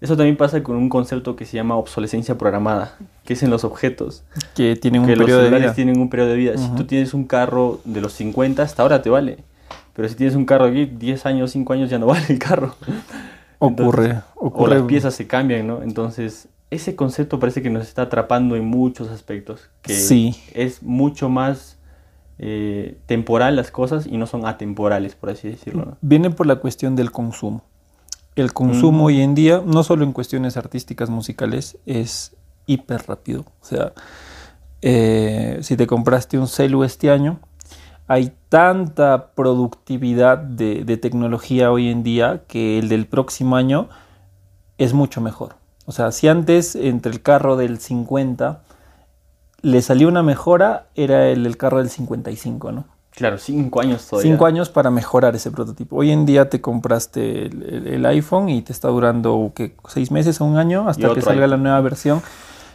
eso también pasa con un concepto que se llama obsolescencia programada, que es en los objetos. Que tienen un periodo de vida. tienen un periodo de vida. Si tú tienes un carro de los 50, hasta ahora te vale. Pero si tienes un carro aquí, 10 años, 5 años ya no vale el carro. Ocurre, ocurre. O las piezas se cambian, ¿no? Entonces, ese concepto parece que nos está atrapando en muchos aspectos. Que sí. es mucho más eh, temporal las cosas y no son atemporales, por así decirlo. Viene por la cuestión del consumo. El consumo hoy en día, no solo en cuestiones artísticas, musicales, es hiper rápido. O sea, eh, si te compraste un celu este año, hay tanta productividad de, de, tecnología hoy en día que el del próximo año es mucho mejor. O sea, si antes entre el carro del 50 le salió una mejora, era el, el carro del 55, ¿no? Claro, cinco años todavía. Cinco años para mejorar ese prototipo. Hoy en día te compraste el, iPhone y te está durando ¿qué? seis meses o un año hasta que salga la nueva versión.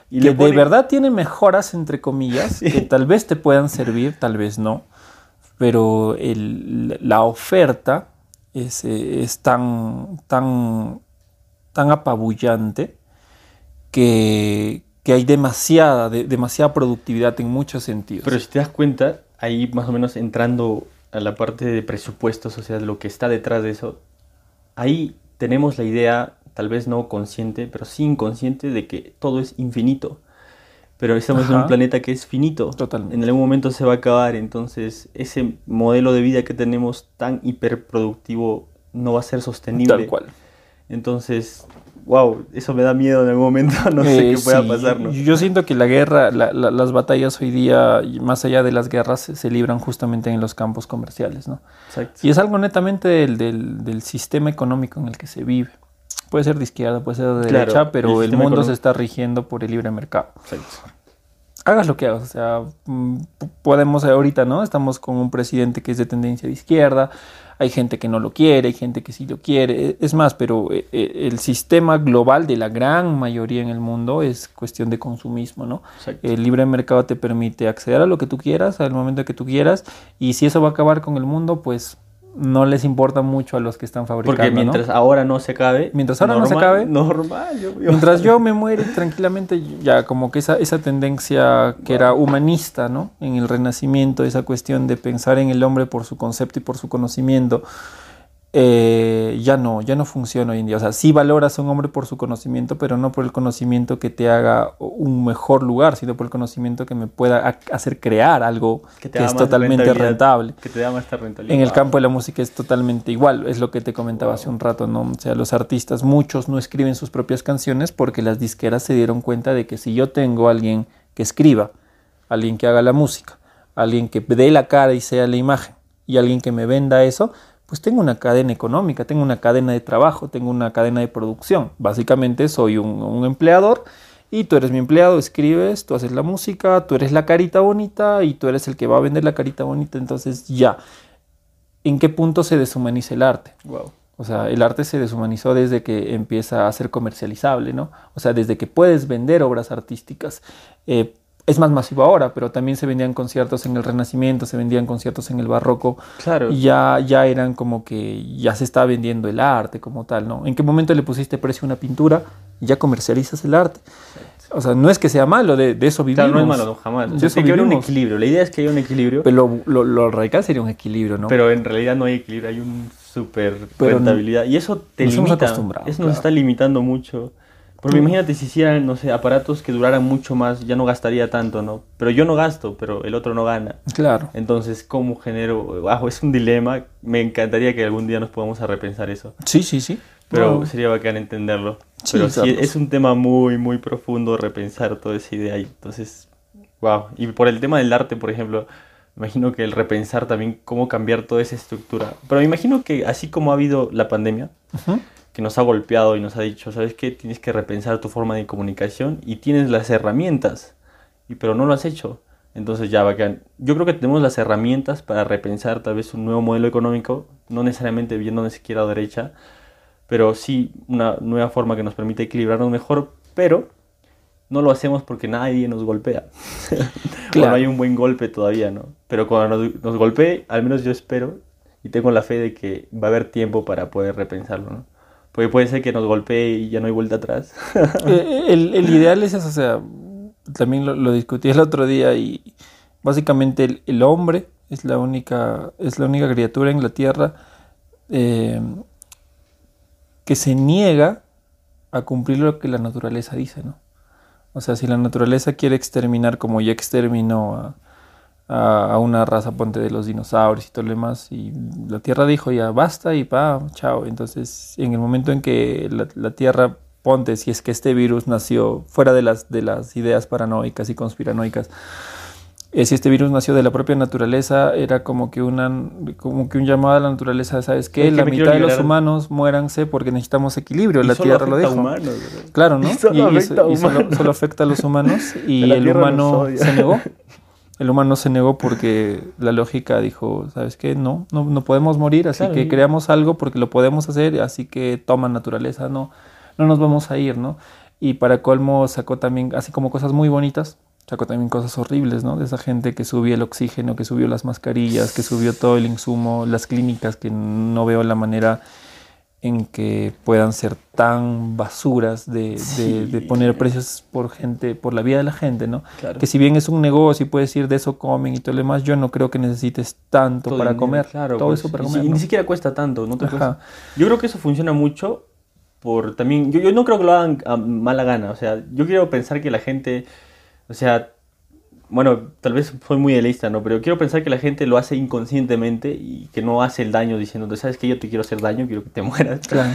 Y que de verdad tiene mejoras, entre comillas, que tal vez te puedan servir, tal vez no. Pero la oferta es, es tan, tan, tan apabullante que, que hay demasiada, demasiada productividad en muchos sentidos. Pero si te das cuenta, ahí más o menos entrando a la parte de presupuestos, o sea, lo que está detrás de eso, ahí tenemos la idea, tal vez no consciente, pero sí inconsciente, de que todo es infinito. Pero estamos en un planeta que es finito. Totalmente. En algún momento se va a acabar, entonces ese modelo de vida que tenemos tan hiperproductivo no va a ser sostenible. Tal cual. Entonces, wow, eso me da miedo en algún momento, no sé qué pueda pasar. Yo siento que la guerra, las batallas hoy día, más allá de las guerras, se, libran justamente en los campos comerciales, ¿no? Exacto. Y es algo netamente del, del, sistema económico en el que se vive. Puede ser de izquierda, puede ser de derecha, pero el, mundo se está rigiendo por el libre mercado. Exacto. Hagas lo que hagas, o sea, mm, podemos ahorita, ¿no? Estamos con un presidente que es de tendencia de izquierda, hay gente que no lo quiere, hay gente que sí lo quiere, e, es más, pero e, e, el sistema global de la gran mayoría en el mundo es cuestión de consumismo, ¿no? El libre mercado te permite acceder a lo que tú quieras, al momento que tú quieras, y si eso va a acabar con el mundo, pues no les importa mucho a los que están fabricando. Porque mientras ahora no se acabe. Mientras ahora no se acabe. Normal. Mientras yo me muere tranquilamente, ya como que esa, esa tendencia que era humanista, ¿no? En el renacimiento, esa cuestión de pensar en el hombre por su concepto y por su conocimiento eh, ya no, ya no funciona hoy en día. O sea, sí valoras a un hombre por su conocimiento, pero no por el conocimiento que te haga un mejor lugar, sino por el conocimiento que me pueda hacer crear algo que, es totalmente rentable. Que te da más rentabilidad. En el campo de la música es totalmente igual, es lo que te comentaba hace un rato, ¿no? O sea, los artistas, muchos no escriben sus propias canciones porque las disqueras se dieron cuenta de que si yo tengo a alguien que escriba, alguien que haga la música, alguien que dé la cara y sea la imagen, y alguien que me venda eso, pues tengo una cadena económica, tengo una cadena de trabajo, tengo una cadena de producción. Básicamente soy un, empleador y tú eres mi empleado, escribes, tú haces la música, tú eres la carita bonita y tú eres el que va a vender la carita bonita. Entonces ya, ¿en qué punto se deshumaniza el arte? Wow. O sea, el arte se deshumanizó desde que empieza a ser comercializable, ¿no? O sea, desde que puedes vender obras artísticas. Eh, es más masivo ahora, pero también se vendían conciertos en el Renacimiento, se vendían conciertos en el Barroco. Claro. Y ya, ya eran como que ya se está vendiendo el arte como tal, ¿no? ¿En qué momento le pusiste precio a una pintura y ya comercializas el arte? O sea, no es que sea malo, de, eso vivimos. Claro, no es malo, jamás. De eso que un equilibrio. La idea es que haya un equilibrio. Pero lo, lo, radical sería un equilibrio, ¿no? Pero en realidad no hay equilibrio, hay un súper rentabilidad. y eso te limita. Eso nos está limitando mucho. Porque imagínate si hicieran, no sé, aparatos que duraran mucho más, ya no gastaría tanto, ¿no? Pero yo no gasto, pero el otro no gana. Claro. Entonces, ¿cómo genero? Bajo, es un dilema. Me encantaría que algún día nos podamos a repensar eso. Sí, sí, sí. Pero sería bacán entenderlo. pero sí, es un tema muy, muy profundo repensar toda esa idea. Entonces, wow. Y por el tema del arte, por ejemplo, imagino que el repensar también cómo cambiar toda esa estructura. Pero me imagino que así como ha habido la pandemia, que nos ha golpeado y nos ha dicho, ¿sabes qué? Tienes que repensar tu forma de comunicación y tienes las herramientas, y, pero no lo has hecho. Entonces ya bacán. Yo creo que tenemos las herramientas para repensar tal vez un nuevo modelo económico, no necesariamente viendo ni siquiera a derecha, pero sí una nueva forma que nos permite equilibrarnos mejor, pero no lo hacemos porque nadie nos golpea. Claro. no hay un buen golpe todavía, ¿no? Pero cuando nos, nos golpee, al menos yo espero y tengo la fe de que va a haber tiempo para poder repensarlo, ¿no? Porque puede ser que nos golpee y ya no hay vuelta atrás. Eh, el, el, ideal es eso, o sea, también lo, discutí el otro día y básicamente el, el, hombre es la única, es la única criatura en la tierra eh, que se niega a cumplir lo que la naturaleza dice, ¿no? O sea, si la naturaleza quiere exterminar como ya exterminó a, a, una raza, ponte de los dinosaurios y todo lo demás, y la Tierra dijo ya basta y pa, chao. Entonces, en el momento en que la, la Tierra, ponte, si es que este virus nació fuera de las, de las ideas paranoicas y conspiranoicas, eh, si este virus nació de la propia naturaleza, era como que, una, como que un llamado a la naturaleza, ¿sabes qué? la mitad de los humanos muéranse porque necesitamos equilibrio, y la Tierra lo dijo. Claro, ¿no? Y, solo, y, eso, y solo, solo, afecta a los humanos y el humano se negó. El humano se negó porque la lógica dijo, ¿sabes qué? No, no, no podemos morir, así claro, que creamos algo porque lo podemos hacer, así que toma naturaleza, no, no nos vamos a ir, ¿no? Y para colmo sacó también, así como cosas muy bonitas, sacó también cosas horribles, ¿no? De esa gente que subió el oxígeno, que subió las mascarillas, que subió todo el insumo, las clínicas, que no veo la manera en que puedan ser tan basuras de, sí. de, de, poner precios por gente, por la vida de la gente, ¿no? Claro. Que si bien es un negocio y puedes ir de eso comen y todo lo demás, yo no creo que necesites tanto todo para dinero, comer. Claro, todo pues, eso para comer. Y, ¿no? ni siquiera cuesta tanto, ¿no? Te cuesta. Yo creo que eso funciona mucho por también. Yo, yo no creo que lo hagan a mala gana. O sea, yo quiero pensar que la gente o sea, bueno, tal vez soy muy idealista, ¿no? Pero quiero pensar que la gente lo hace inconscientemente y que no hace el daño diciendo, ¿sabes que Yo te quiero hacer daño, quiero que te mueras. Claro.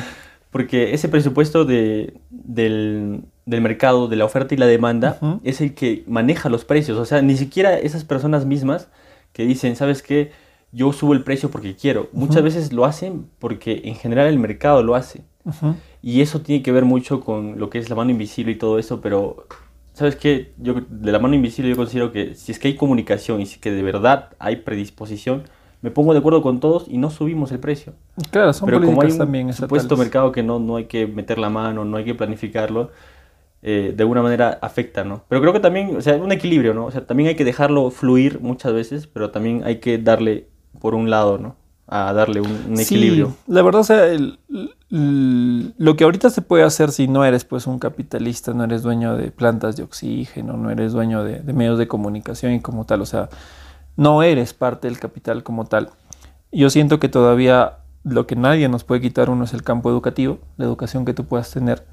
Porque ese presupuesto de, del, del, mercado, de la oferta y la demanda, uh -huh. es el que maneja los precios. O sea, ni siquiera esas personas mismas que dicen, ¿sabes qué? Yo subo el precio porque quiero. Uh -huh. Muchas veces lo hacen porque en general el mercado lo hace. Uh -huh. Y eso tiene que ver mucho con lo que es la mano invisible y todo eso, pero ¿sabes qué? Yo de la mano invisible yo considero que si es que hay comunicación y si es que de verdad hay predisposición, me pongo de acuerdo con todos y no subimos el precio. Claro, son Pero como hay un también supuesto mercado que no, no hay que meter la mano, no hay que planificarlo, eh, de alguna manera afecta, ¿no? Pero creo que también, o sea, un equilibrio, ¿no? O sea, también hay que dejarlo fluir muchas veces, pero también hay que darle por un lado, ¿no? A darle un, un equilibrio. Sí, la verdad, o sea, el, el, lo que ahorita se puede hacer si no eres pues un capitalista, no eres dueño de plantas de oxígeno, no eres dueño de, de medios de comunicación y como tal, o sea, no eres parte del capital como tal. Yo siento que todavía lo que nadie nos puede quitar uno es el campo educativo, la educación que tú puedas tener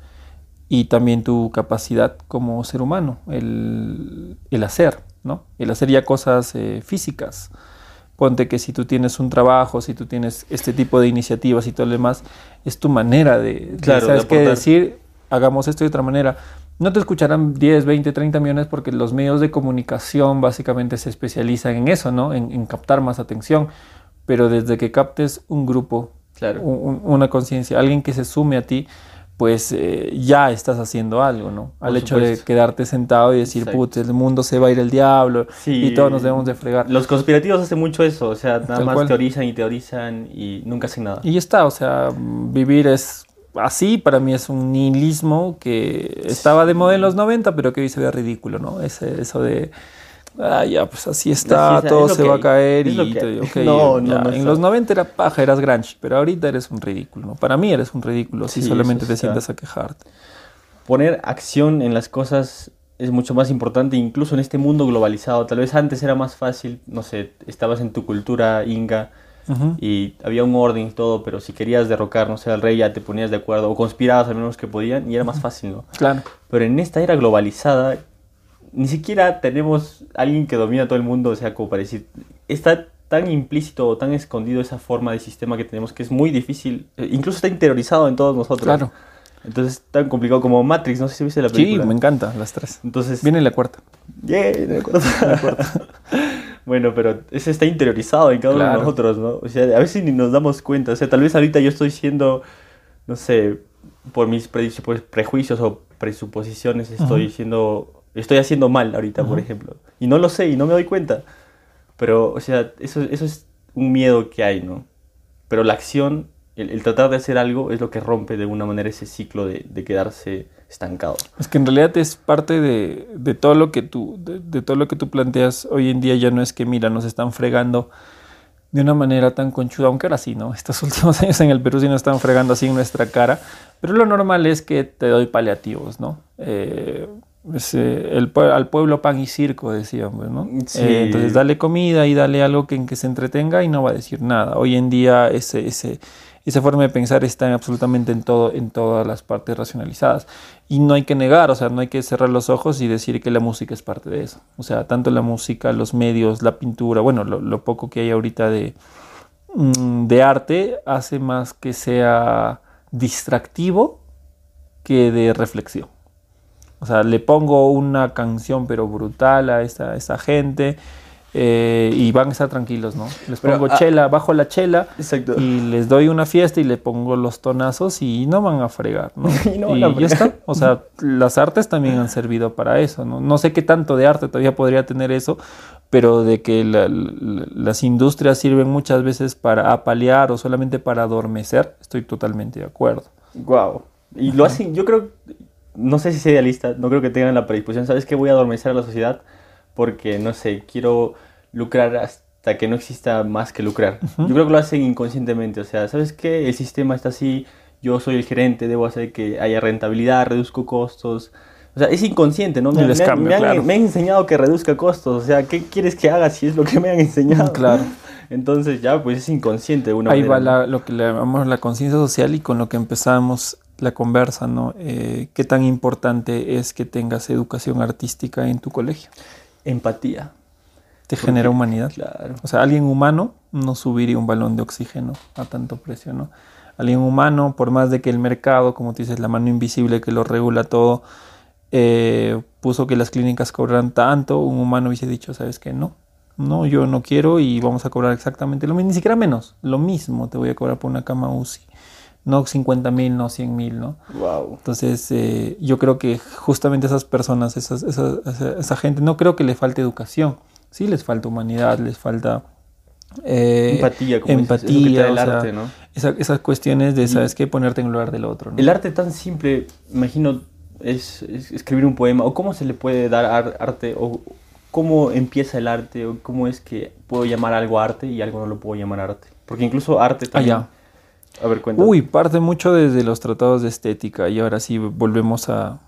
y también tu capacidad como ser humano, el, el hacer, ¿no? El hacer ya cosas eh, físicas ponte que si tú tienes un trabajo, si tú tienes este tipo de iniciativas y todo lo demás, es tu manera de, claro, de ¿sabes qué decir? Hagamos esto de otra manera. No te escucharán 10, 20, 30 millones porque los medios de comunicación básicamente se especializan en eso, ¿no? En, en captar más atención. Pero desde que captes un grupo, claro. un, una conciencia, alguien que se sume a ti, pues eh, ya estás haciendo algo, ¿no? Al Por hecho supuesto. de quedarte sentado y decir, putz, el mundo se va a ir el diablo sí, y todos nos debemos de fregar. Los conspirativos hacen mucho eso, o sea, nada Tal más cual. teorizan y teorizan y nunca hacen nada. Y ya está, o sea, vivir es así, para mí es un nihilismo que estaba de moda en los 90, pero que hoy se ve ridículo, ¿no? Ese, eso de ah, ya, pues así está, así, todo se va a caer. Y, te, okay, no, no, no, En los 90 era paja, eras grunge, pero ahorita eres un ridículo. Para mí eres un ridículo si sí, solamente te sientas a quejarte. Poner acción en las cosas es mucho más importante, incluso en este mundo globalizado. Tal vez antes era más fácil, no sé, estabas en tu cultura inga. Uh -huh. Y había un orden y todo, pero si querías derrocar, no sé, al rey ya te ponías de acuerdo, o conspirabas al menos que podían, y era más fácil, ¿no? Claro. Pero en esta era globalizada, ni siquiera tenemos alguien que domina todo el mundo, o sea, como para decir, está tan implícito o tan escondido esa forma de sistema que tenemos que es muy difícil, eh, incluso está interiorizado en todos nosotros. Claro. Entonces es tan complicado como Matrix, no sé si viste la película. Sí, me encanta, las tres. Entonces, Viene la cuarta. Yeah, la cuarta. la cuarta. bueno, pero ese está interiorizado en cada claro. uno de nosotros, ¿no? O sea, a veces ni nos damos cuenta, o sea, tal vez ahorita yo estoy siendo no sé, por mis prejuicios o presuposiciones estoy estoy haciendo mal ahorita, por ejemplo. Y no lo sé y no me doy cuenta. Pero, o sea, eso, eso es un miedo que hay, ¿no? Pero la acción, el, tratar de hacer algo es lo que rompe de alguna manera ese ciclo de, quedarse estancado. Es que en realidad es parte de, de todo lo que tú, de, todo lo que tú planteas hoy en día ya no es que, mira, nos están fregando de una manera tan conchuda, aunque ahora sí, ¿no? Estos últimos años en el Perú sí nos están fregando así en nuestra cara, pero lo normal es que te doy paliativos, ¿no? Eh, el, al pueblo pan y circo, decíamos, ¿no? Eh, entonces dale comida y dale algo que, en que se entretenga y no va a decir nada. Hoy en día ese, ese, esa forma de pensar está absolutamente en, todo, en todas las partes racionalizadas. Y no hay que negar, o sea, no hay que cerrar los ojos y decir que la música es parte de eso. O sea, tanto la música, los medios, la pintura, bueno, lo, poco que hay ahorita de, mm, de arte hace más que sea distractivo que de reflexión. O sea, le pongo una canción pero brutal a esa, esa gente eh, y van a estar tranquilos, ¿no? Les pongo ah, chela, bajo la chela y les doy una fiesta y le pongo los tonazos y no van a fregar, ¿no? y, ya está. O sea, las artes también han servido para eso, ¿no? No sé qué tanto de arte todavía podría tener eso, pero de que las industrias sirven muchas veces para apalear o solamente para adormecer, estoy totalmente de acuerdo. Wow. Y lo hacen, yo creo, no sé si sea idealista, no creo que tengan la predisposición, ¿sabes qué? Voy a adormecer a la sociedad porque, no sé, quiero lucrar hasta que no exista más que lucrar. Yo creo que lo hacen inconscientemente, o sea, ¿sabes qué? El sistema está así, yo soy el gerente, debo hacer que haya rentabilidad, reduzco costos. O sea, es inconsciente, ¿no? Me, han, enseñado que reduzca costos, o sea, ¿qué quieres que haga si es lo que me han enseñado? Claro. Entonces ya, pues es inconsciente. Una Ahí va lo que le llamamos la conciencia social y con lo que empezamos la conversa, ¿no? Eh, ¿Qué tan importante es que tengas educación artística en tu colegio? Empatía. Te genera humanidad. Claro. O sea, alguien humano no subiría un balón de oxígeno a tanto precio, ¿no? Alguien humano, por más de que el mercado, como tú dices, la mano invisible que lo regula todo, eh, puso que las clínicas cobraran tanto, un humano hubiese dicho, ¿sabes qué? No, no, yo no quiero y vamos a cobrar exactamente lo mismo, ni siquiera menos, lo mismo te voy a cobrar por una cama UCI no 50 mil, no 100 mil, ¿no? Wow. Entonces, eh, yo creo que justamente esas personas, esas, esa, gente, no creo que le falte educación, sí les falta humanidad, les falta... Eh, empatía, como empatía, el arte, ¿no? esas cuestiones de, ¿sabes qué? Ponerte en lugar del otro. El arte tan simple, imagino, es, escribir un poema, o cómo se le puede dar arte, o cómo empieza el arte, o cómo es que puedo llamar algo arte y algo no lo puedo llamar arte. Porque incluso arte ah, también... A Uy, parte mucho desde los tratados de estética y ahora sí volvemos a,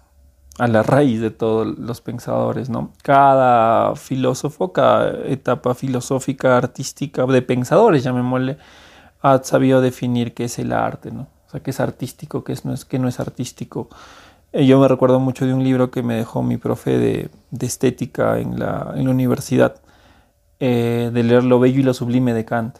la raíz de todos los pensadores, ¿no? Cada filósofo, cada etapa filosófica, artística, de pensadores, llamémosle, ha sabido definir qué es el arte, ¿no? O sea, qué es artístico, qué, es, no, es, qué no es artístico. Eh, yo me recuerdo mucho de un libro que me dejó mi profe de, estética en la, en la universidad, eh, de leer Lo Bello y lo Sublime de Kant.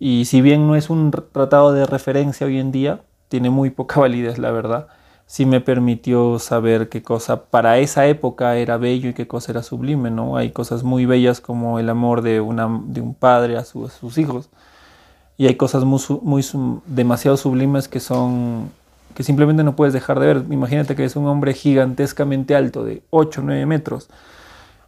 Y si bien no es un tratado de referencia hoy en día, tiene muy poca validez, la verdad. Sí me permitió saber qué cosa para esa época era bello y qué cosa era sublime, ¿no? Hay cosas muy bellas como el amor de, un padre a, sus hijos. Y hay cosas muy, muy demasiado sublimes que son que simplemente no puedes dejar de ver. Imagínate que es un hombre gigantescamente alto, de 8 o 9 metros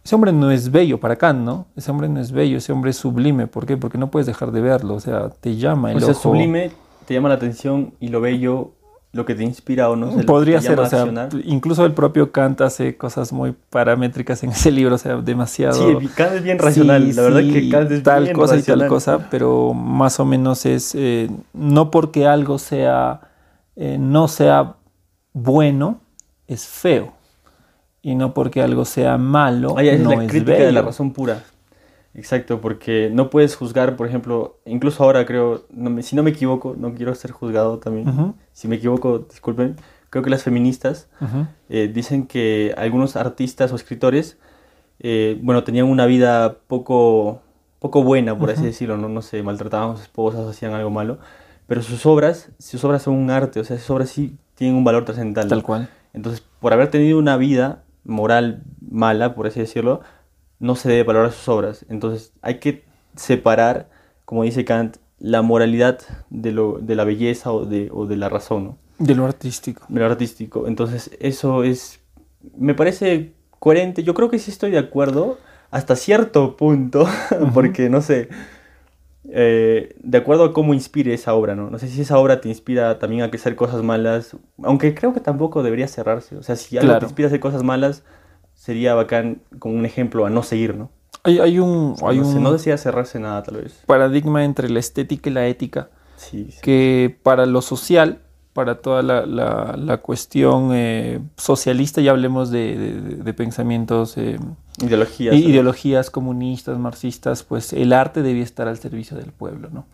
ese hombre no es bello para Kant, ¿no? Ese hombre no es bello, ese hombre es sublime. ¿Por qué? Porque no puedes dejar de verlo, o sea, te llama el o sea, sublime te llama la atención y lo bello lo que te inspira o no. Podría ser, o sea, incluso el propio Kant hace cosas muy paramétricas en ese libro, o sea, demasiado. Sí, Kant es bien racional, la verdad que Kant es tal cosa y tal cosa, pero más o menos es eh, no porque algo sea eh, no sea bueno es feo y no porque algo sea malo. es no la crítica de la razón pura. Exacto, porque no puedes juzgar, por ejemplo, incluso ahora creo, si no me equivoco, no quiero ser juzgado también, si me equivoco, disculpen, creo que las feministas eh, dicen que algunos artistas o escritores, eh, bueno, tenían una vida poco, poco buena, por así decirlo, ¿no? no sé, maltrataban a sus esposas, hacían algo malo, pero sus obras, sus obras son un arte, o sea, sus obras sí tienen un valor trascendental. Tal cual. Entonces, por haber tenido una vida moral mala, por así decirlo, no se debe valorar sus obras. Entonces hay que separar, como dice Kant, la moralidad de, lo, de la belleza o de, o de la razón, ¿no? De lo artístico. De lo artístico. Entonces, eso es, me parece coherente. Yo creo que sí estoy de acuerdo hasta cierto punto, porque no sé, eh, de acuerdo a cómo inspire esa obra, ¿no? No sé si esa obra te inspira también a hacer cosas malas, aunque creo que tampoco debería cerrarse. O sea, si algo te inspira a hacer cosas malas, sería bacán como un ejemplo a no seguir, ¿no? Hay, hay un... Hay no, un no decía cerrarse nada, tal vez. Paradigma entre la estética y la ética. Que para lo social para toda la, la, cuestión eh, socialista, ya hablemos de, de, pensamientos... Eh, ideologías. Ideologías comunistas, marxistas, pues el arte debía estar al servicio del pueblo, ¿no?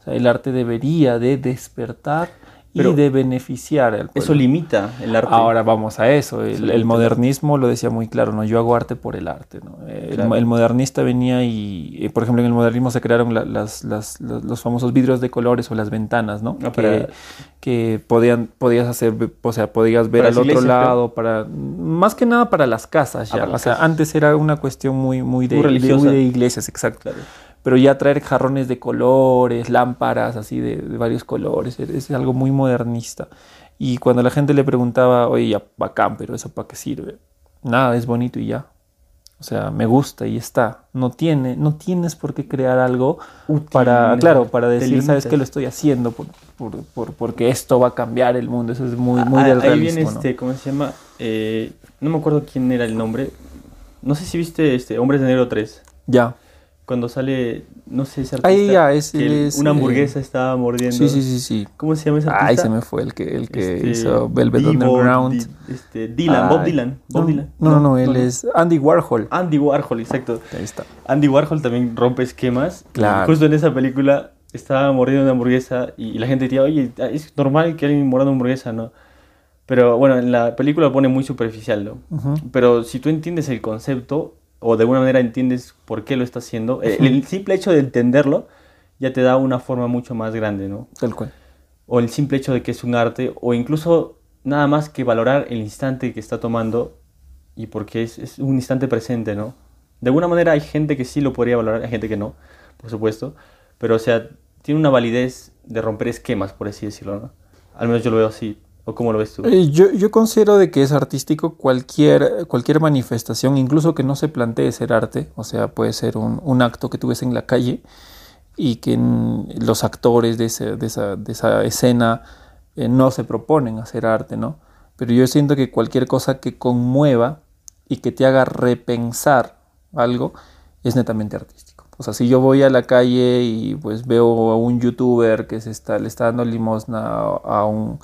O sea, el arte debería de despertar y de beneficiar al Eso limita el arte. Ahora vamos a eso. El, modernismo lo decía muy claro, ¿no? Yo hago arte por el arte, ¿no? El, modernista venía y, eh, por ejemplo, en el modernismo se crearon las, las, los famosos vidrios de colores o las ventanas, ¿no? Ah, que, que, podían, podías hacer, o sea, podías ver al otro lado, para, más que nada para las casas ya. Ah, o sea, antes era una cuestión muy, muy de, de, iglesias, exacto pero ya traer jarrones de colores, lámparas así de, varios colores, es, algo muy modernista. Y cuando la gente le preguntaba, oye, ya bacán, pero eso para qué sirve? Nada, es bonito y ya. O sea, me gusta y está. No tiene, no tienes por qué crear algo para, claro, para decir, sabes que lo estoy haciendo por, por, porque esto va a cambiar el mundo. Eso es muy, muy ah, del Ahí viene este, ¿cómo se llama? Eh, no me acuerdo quién era el nombre. No sé si viste este Hombres de Negro 3. Ya cuando sale, no sé, ese artista. Ahí ya, es, una hamburguesa estaba mordiendo. Sí, sí, sí, sí. ¿Cómo se llama ese artista? Ay, se me fue el que, el que este, hizo Velvet Underground. este, Dylan, Bob Dylan. Bob no, Dylan. No, no, no, él es Andy Warhol. Andy Warhol, exacto. Ahí está. Andy Warhol también rompe esquemas. Claro. Justo en esa película estaba mordiendo una hamburguesa y la gente decía, oye, es normal que alguien morda una hamburguesa, ¿no? Pero bueno, en la película lo pone muy superficial, ¿no? Pero si tú entiendes el concepto, o de alguna manera entiendes por qué lo está haciendo, eh, el, simple hecho de entenderlo ya te da una forma mucho más grande, ¿no? Tal cual. O el simple hecho de que es un arte, o incluso nada más que valorar el instante que está tomando y porque es, es un instante presente, ¿no? De alguna manera hay gente que sí lo podría valorar, hay gente que no, por supuesto, pero o sea, tiene una validez de romper esquemas, por así decirlo, ¿no? Al menos yo lo veo así. ¿O cómo lo ves tú? Eh, yo, yo, considero de que es artístico cualquier, cualquier manifestación, incluso que no se plantee ser arte, o sea, puede ser un, un acto que tú ves en la calle y que los actores de, ese, de, esa, de esa, escena eh, no se proponen hacer arte, ¿no? Pero yo siento que cualquier cosa que conmueva y que te haga repensar algo es netamente artístico. O sea, si yo voy a la calle y pues veo a un youtuber que se está, le está dando limosna a un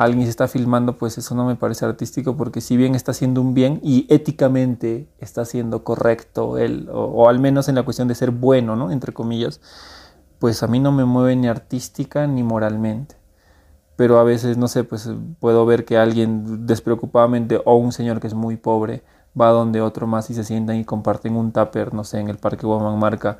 alguien se está filmando, pues eso no me parece artístico porque si bien está haciendo un bien y éticamente está siendo correcto él, o, al menos en la cuestión de ser bueno, ¿no? Entre comillas, pues a mí no me mueve ni artística ni moralmente. Pero a veces, no sé, pues puedo ver que alguien despreocupadamente o un señor que es muy pobre va donde otro más y se sientan y comparten un tupper, no sé, en el Parque Woman Marca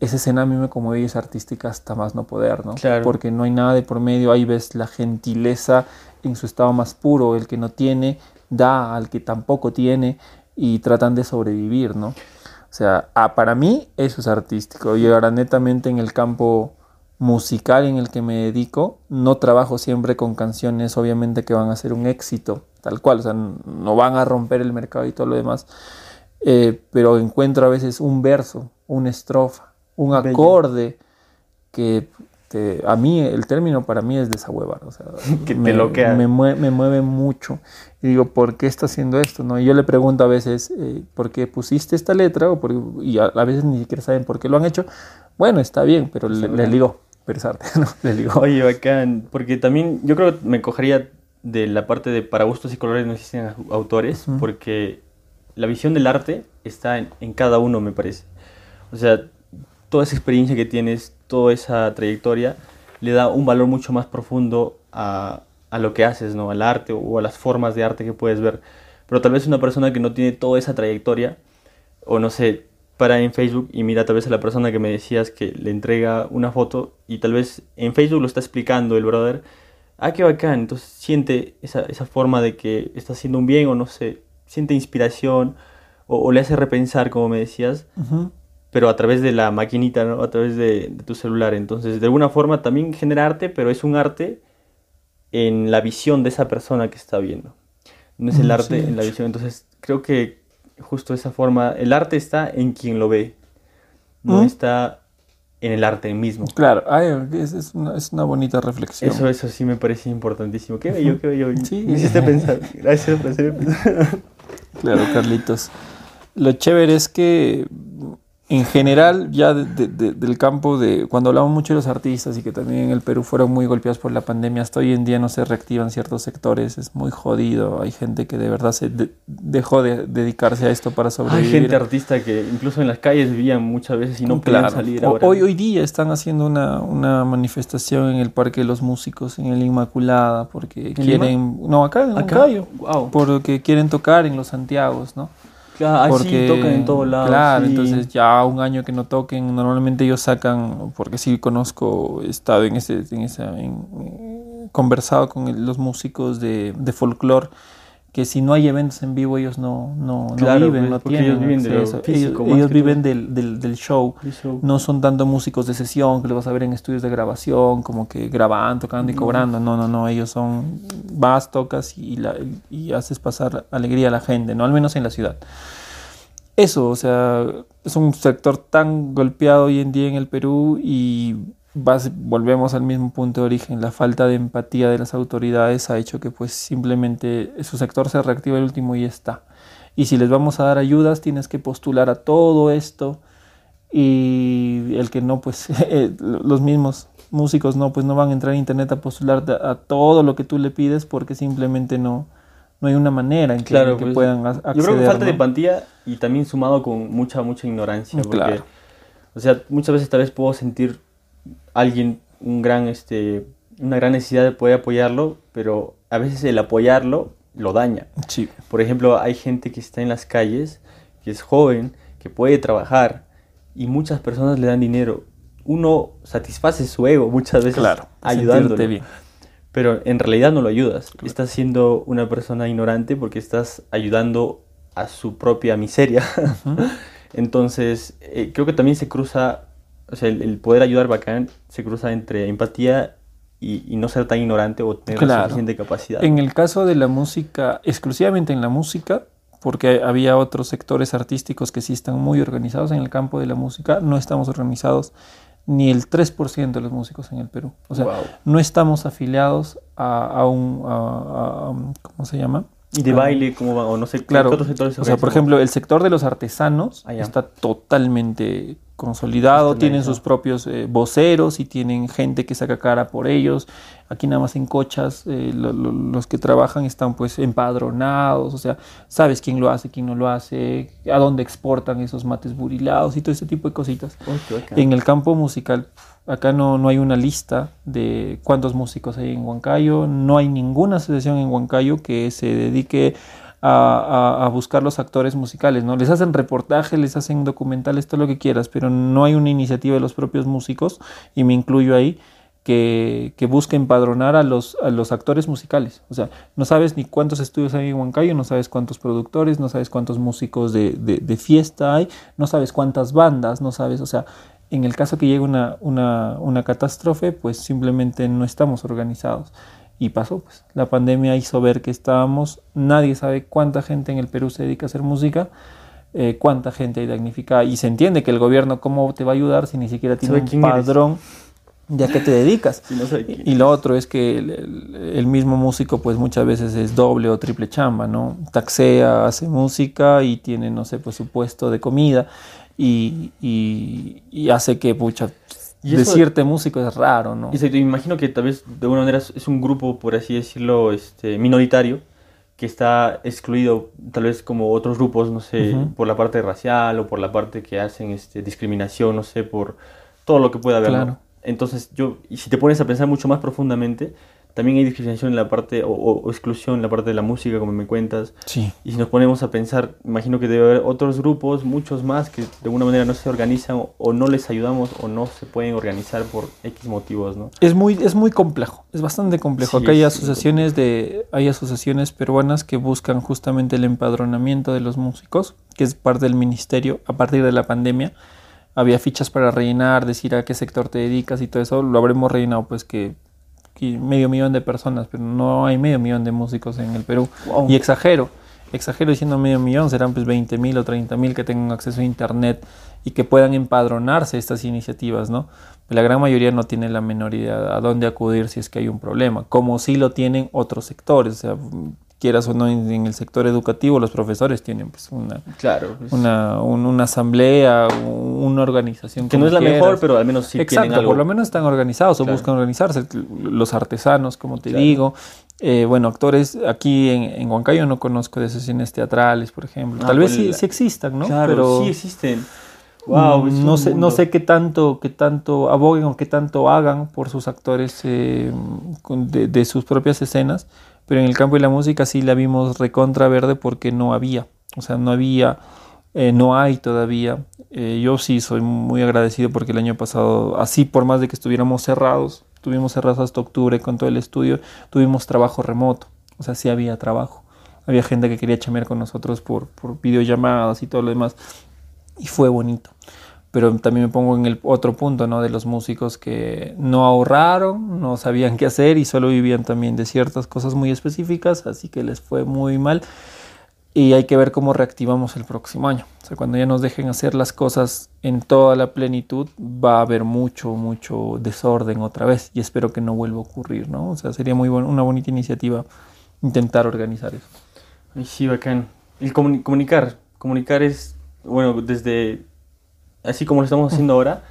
esa escena a mí me conmueve y es artística hasta más no poder, ¿no? Claro. Porque no hay nada de por medio, ahí ves la gentileza en su estado más puro, el que no tiene da al que tampoco tiene y tratan de sobrevivir, ¿no? O sea, para mí eso es artístico y ahora netamente en el campo musical en el que me dedico, no trabajo siempre con canciones obviamente que van a ser un éxito, tal cual, o sea, no van a romper el mercado y todo lo demás, eh, pero encuentro a veces un verso, una estrofa, un acorde que a mí, el término para mí es desahuevar, o sea, que me, te Me, mueve, mucho. Y digo, ¿por qué está haciendo esto? ¿no? Y yo le pregunto a veces, eh, ¿por qué pusiste esta letra? O y a, veces ni siquiera saben por qué lo han hecho. Bueno, está bien, pero les digo, pero es arte, ¿no? Les digo. Oye, bacán, porque también yo creo que me cogería de la parte de para gustos y colores no existen autores, porque la visión del arte está en, en cada uno, me parece. O sea, toda esa experiencia que tienes, toda esa trayectoria, le da un valor mucho más profundo a, a, lo que haces, ¿no? Al arte o a las formas de arte que puedes ver. Pero tal vez una persona que no tiene toda esa trayectoria, o no sé, para en Facebook y mira tal vez a la persona que me decías que le entrega una foto y tal vez en Facebook lo está explicando el brother, ah, qué bacán, entonces siente esa, esa forma de que está haciendo un bien o no sé, siente inspiración o, le hace repensar, como me decías, pero a través de la maquinita, ¿no? A través de, tu celular. Entonces, de alguna forma también genera arte, pero es un arte en la visión de esa persona que está viendo. No es el mm, arte en la visión. Entonces, creo que justo esa forma, el arte está en quien lo ve, no ¿Mm? está en el arte mismo. Claro, es, una, bonita reflexión. Eso, eso sí me parece importantísimo. Qué bello, qué bello. Sí. Me hiciste pensar. Gracias por hacer Claro, Carlitos. Lo chévere es que en general, ya del campo de cuando hablamos mucho de los artistas y que también en el Perú fueron muy golpeados por la pandemia, hasta hoy en día no se reactivan ciertos sectores, es muy jodido. Hay gente que de verdad se dejó de dedicarse a esto para sobrevivir. Hay gente artista que incluso en las calles vivían muchas veces y no podían salir. Ahora. Hoy, hoy día están haciendo una, una, manifestación en el Parque de los Músicos, en el Inmaculada, porque quieren. No, acá en acá, porque quieren tocar en los Santiagos, ¿no? Claro, porque, tocan en todos lados. Claro, entonces ya un año que no toquen, normalmente ellos sacan, porque sí conozco, he estado en ese, en esa, conversado con los músicos de, de folclore, que si no hay eventos en vivo ellos no, no, no viven, no tienen ellos viven, ellos, viven del, del, del show. no son tanto músicos de sesión que los vas a ver en estudios de grabación, como que graban, tocando y cobrando, no, no, no, ellos son, vas, tocas y, la, y haces pasar alegría a la gente, no al menos en la ciudad. Eso, o sea, es un sector tan golpeado hoy en día en el Perú y volvemos al mismo punto de origen, la falta de empatía de las autoridades ha hecho que pues simplemente su sector se reactiva el último y está. Y si les vamos a dar ayudas, tienes que postular a todo esto y el que no, pues eh, los mismos músicos no, pues no van a entrar a internet a postular a todo lo que tú le pides porque simplemente no, no hay una manera en que, pues, puedan acceder. Yo creo que falta de empatía y también sumado con mucha, mucha ignorancia. Porque, O sea, muchas veces tal vez puedo sentir alguien un gran, este, una gran necesidad de poder apoyarlo, pero a veces el apoyarlo lo daña. Sí. Por ejemplo, hay gente que está en las calles, que es joven, que puede trabajar y muchas personas le dan dinero. Uno satisface su ego muchas veces claro, ayudándole. Bien. Pero en realidad no lo ayudas. Estás siendo una persona ignorante porque estás ayudando a su propia miseria. Entonces, eh, creo que también se cruza o sea, el, poder ayudar bacán se cruza entre empatía y, no ser tan ignorante o tener la suficiente capacidad. En el caso de la música, exclusivamente en la música, porque había otros sectores artísticos que sí están muy organizados en el campo de la música, no estamos organizados ni el 3% de los músicos en el Perú. O sea, no estamos afiliados a, un, ¿cómo se llama? Y de baile, como o no sé, claro. otros sectores. O sea, por ejemplo, el sector de los artesanos ah, está totalmente consolidado, tienen sus propios eh, voceros y tienen gente que saca cara por ellos. Aquí nada más en cochas eh, los que trabajan están pues empadronados, o sea, sabes quién lo hace, quién no lo hace, a dónde exportan esos mates burilados y todo ese tipo de cositas. en el campo musical, acá no, no hay una lista de cuántos músicos hay en Huancayo, no hay ninguna asociación en Huancayo que se dedique a, buscar los actores musicales, ¿no? Les hacen reportajes, les hacen documentales, todo lo que quieras, pero no hay una iniciativa de los propios músicos, y me incluyo ahí, que, que busque empadronar a los, a los actores musicales. O sea, no sabes ni cuántos estudios hay en Huancayo, no sabes cuántos productores, no sabes cuántos músicos de, de, fiesta hay, no sabes cuántas bandas, no sabes, o sea, en el caso que llegue una, una, una catástrofe, pues simplemente no estamos organizados. Y pasó, pues. La pandemia hizo ver que estábamos, nadie sabe cuánta gente en el Perú se dedica a hacer música, eh, cuánta gente hay damnificada. Y se entiende que el gobierno, ¿cómo te va a ayudar si ni siquiera tiene un padrón? ya que te dedicas. y, lo otro es que el, mismo músico pues muchas veces es doble o triple chamba, ¿no? Taxea, hace música y tiene, no sé, pues su puesto de comida y, y hace que, pucha, decirte músico es raro, ¿no? Y me imagino que tal vez de alguna manera es un grupo, por así decirlo, este, minoritario, que está excluido tal vez como otros grupos, no sé, por la parte racial o por la parte que hacen este, discriminación, no sé, por todo lo que pueda haber. Entonces yo, y si te pones a pensar mucho más profundamente, también hay discriminación en la parte, o, exclusión en la parte de la música, como me cuentas. Sí. Y si nos ponemos a pensar, imagino que debe haber otros grupos, muchos más, que de alguna manera no se organizan o, no les ayudamos o no se pueden organizar por X motivos, ¿no? Es muy, es muy complejo, es bastante complejo. Acá hay asociaciones, de, hay asociaciones peruanas que buscan justamente el empadronamiento de los músicos, que es parte del ministerio a partir de la pandemia había fichas para rellenar, decir a qué sector te dedicas y todo eso, lo habremos rellenado pues que, medio millón de personas, pero no hay medio millón de músicos en el Perú. Y exagero, exagero diciendo medio millón, serán pues 20 mil o 30 mil que tengan acceso a internet y que puedan empadronarse estas iniciativas, ¿no? La gran mayoría no tiene la menor idea a dónde acudir si es que hay un problema, como sí lo tienen otros sectores, o sea, quieras o no, en, el sector educativo los profesores tienen pues una, claro, pues. una, una asamblea, una organización. Que no es la mejor, pero al menos sí Exacto, tienen algo. por lo menos están organizados o buscan organizarse. Los artesanos, como te digo. Eh, bueno, actores aquí en, en, Huancayo no conozco de sesiones teatrales, por ejemplo. Ah, Tal vez sí, sí, existan, ¿no? Claro, pero sí existen. Wow, no sé, no sé qué tanto, qué tanto aboguen o qué tanto hagan por sus actores eh, de, de, sus propias escenas, pero en el campo de la música sí la vimos recontra verde porque no había, o sea, no había, eh, no hay todavía. Eh, yo sí soy muy agradecido porque el año pasado, así por más de que estuviéramos cerrados, estuvimos cerrados hasta octubre con todo el estudio, tuvimos trabajo remoto, o sea, sí había trabajo. Había gente que quería chamear con nosotros por, por videollamadas y todo lo demás. Y fue bonito pero también me pongo en el otro punto, ¿no? De los músicos que no ahorraron, no sabían qué hacer y solo vivían también de ciertas cosas muy específicas, así que les fue muy mal. Y hay que ver cómo reactivamos el próximo año. O sea, cuando ya nos dejen hacer las cosas en toda la plenitud, va a haber mucho, mucho desorden otra vez. Y espero que no vuelva a ocurrir, ¿no? O sea, sería muy una bonita iniciativa intentar organizar eso. Sí, bacán. El comunicar. Comunicar es, bueno, desde así como lo estamos haciendo ahora,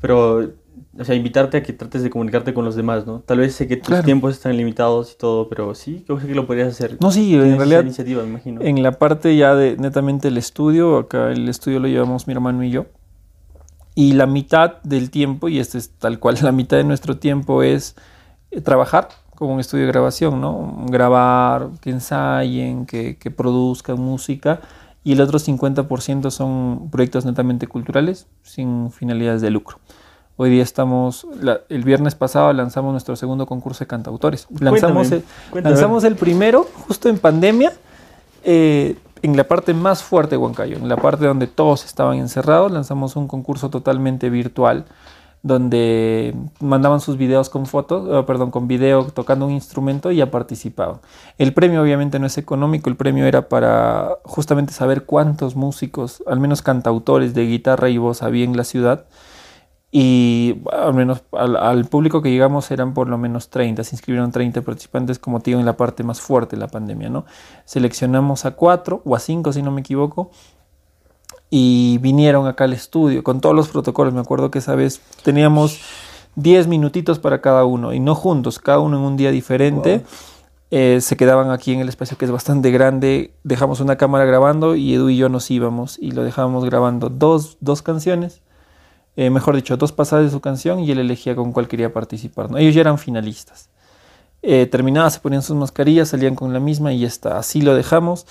pero, o sea, invitarte a que trates de comunicarte con los demás, ¿no? Tal vez sé que tus tiempos están limitados y todo, pero sí, yo sé que lo podrías hacer. No, sí, en realidad, iniciativa, me imagino. en la parte ya de netamente el estudio, acá el estudio lo llevamos mi hermano y yo, y la mitad del tiempo, y este es tal cual, la mitad de nuestro tiempo es eh, trabajar como un estudio de grabación, ¿no? Grabar, que ensayen, que, que produzcan música y el otro 50% son proyectos netamente culturales sin finalidades de lucro. Hoy día estamos, el viernes pasado lanzamos nuestro segundo concurso de cantautores. Lanzamos, el, lanzamos el primero justo en pandemia, eh, en la parte más fuerte de Huancayo, en la parte donde todos estaban encerrados, lanzamos un concurso totalmente virtual donde mandaban sus videos con fotos, eh, perdón, con video tocando un instrumento y ya participaban. El premio obviamente no es económico, el premio era para justamente saber cuántos músicos, al menos cantautores de guitarra y voz había en la ciudad. Y al menos al, público que llegamos eran por lo menos 30, se inscribieron 30 participantes, como te digo, en la parte más fuerte de la pandemia, ¿no? Seleccionamos a 4 o a 5, si no me equivoco, y vinieron acá al estudio con todos los protocolos. Me acuerdo que esa vez teníamos 10 minutitos para cada uno y no juntos, cada uno en un día diferente. Eh, se quedaban aquí en el espacio que es bastante grande. Dejamos una cámara grabando y Edu y yo nos íbamos y lo dejábamos grabando dos, dos canciones. Eh, mejor dicho, dos pasadas de su canción y él elegía con cuál quería participar. ¿no? Ellos ya eran finalistas. Eh, terminaba, se ponían sus mascarillas, salían con la misma y ya está. Así lo dejamos.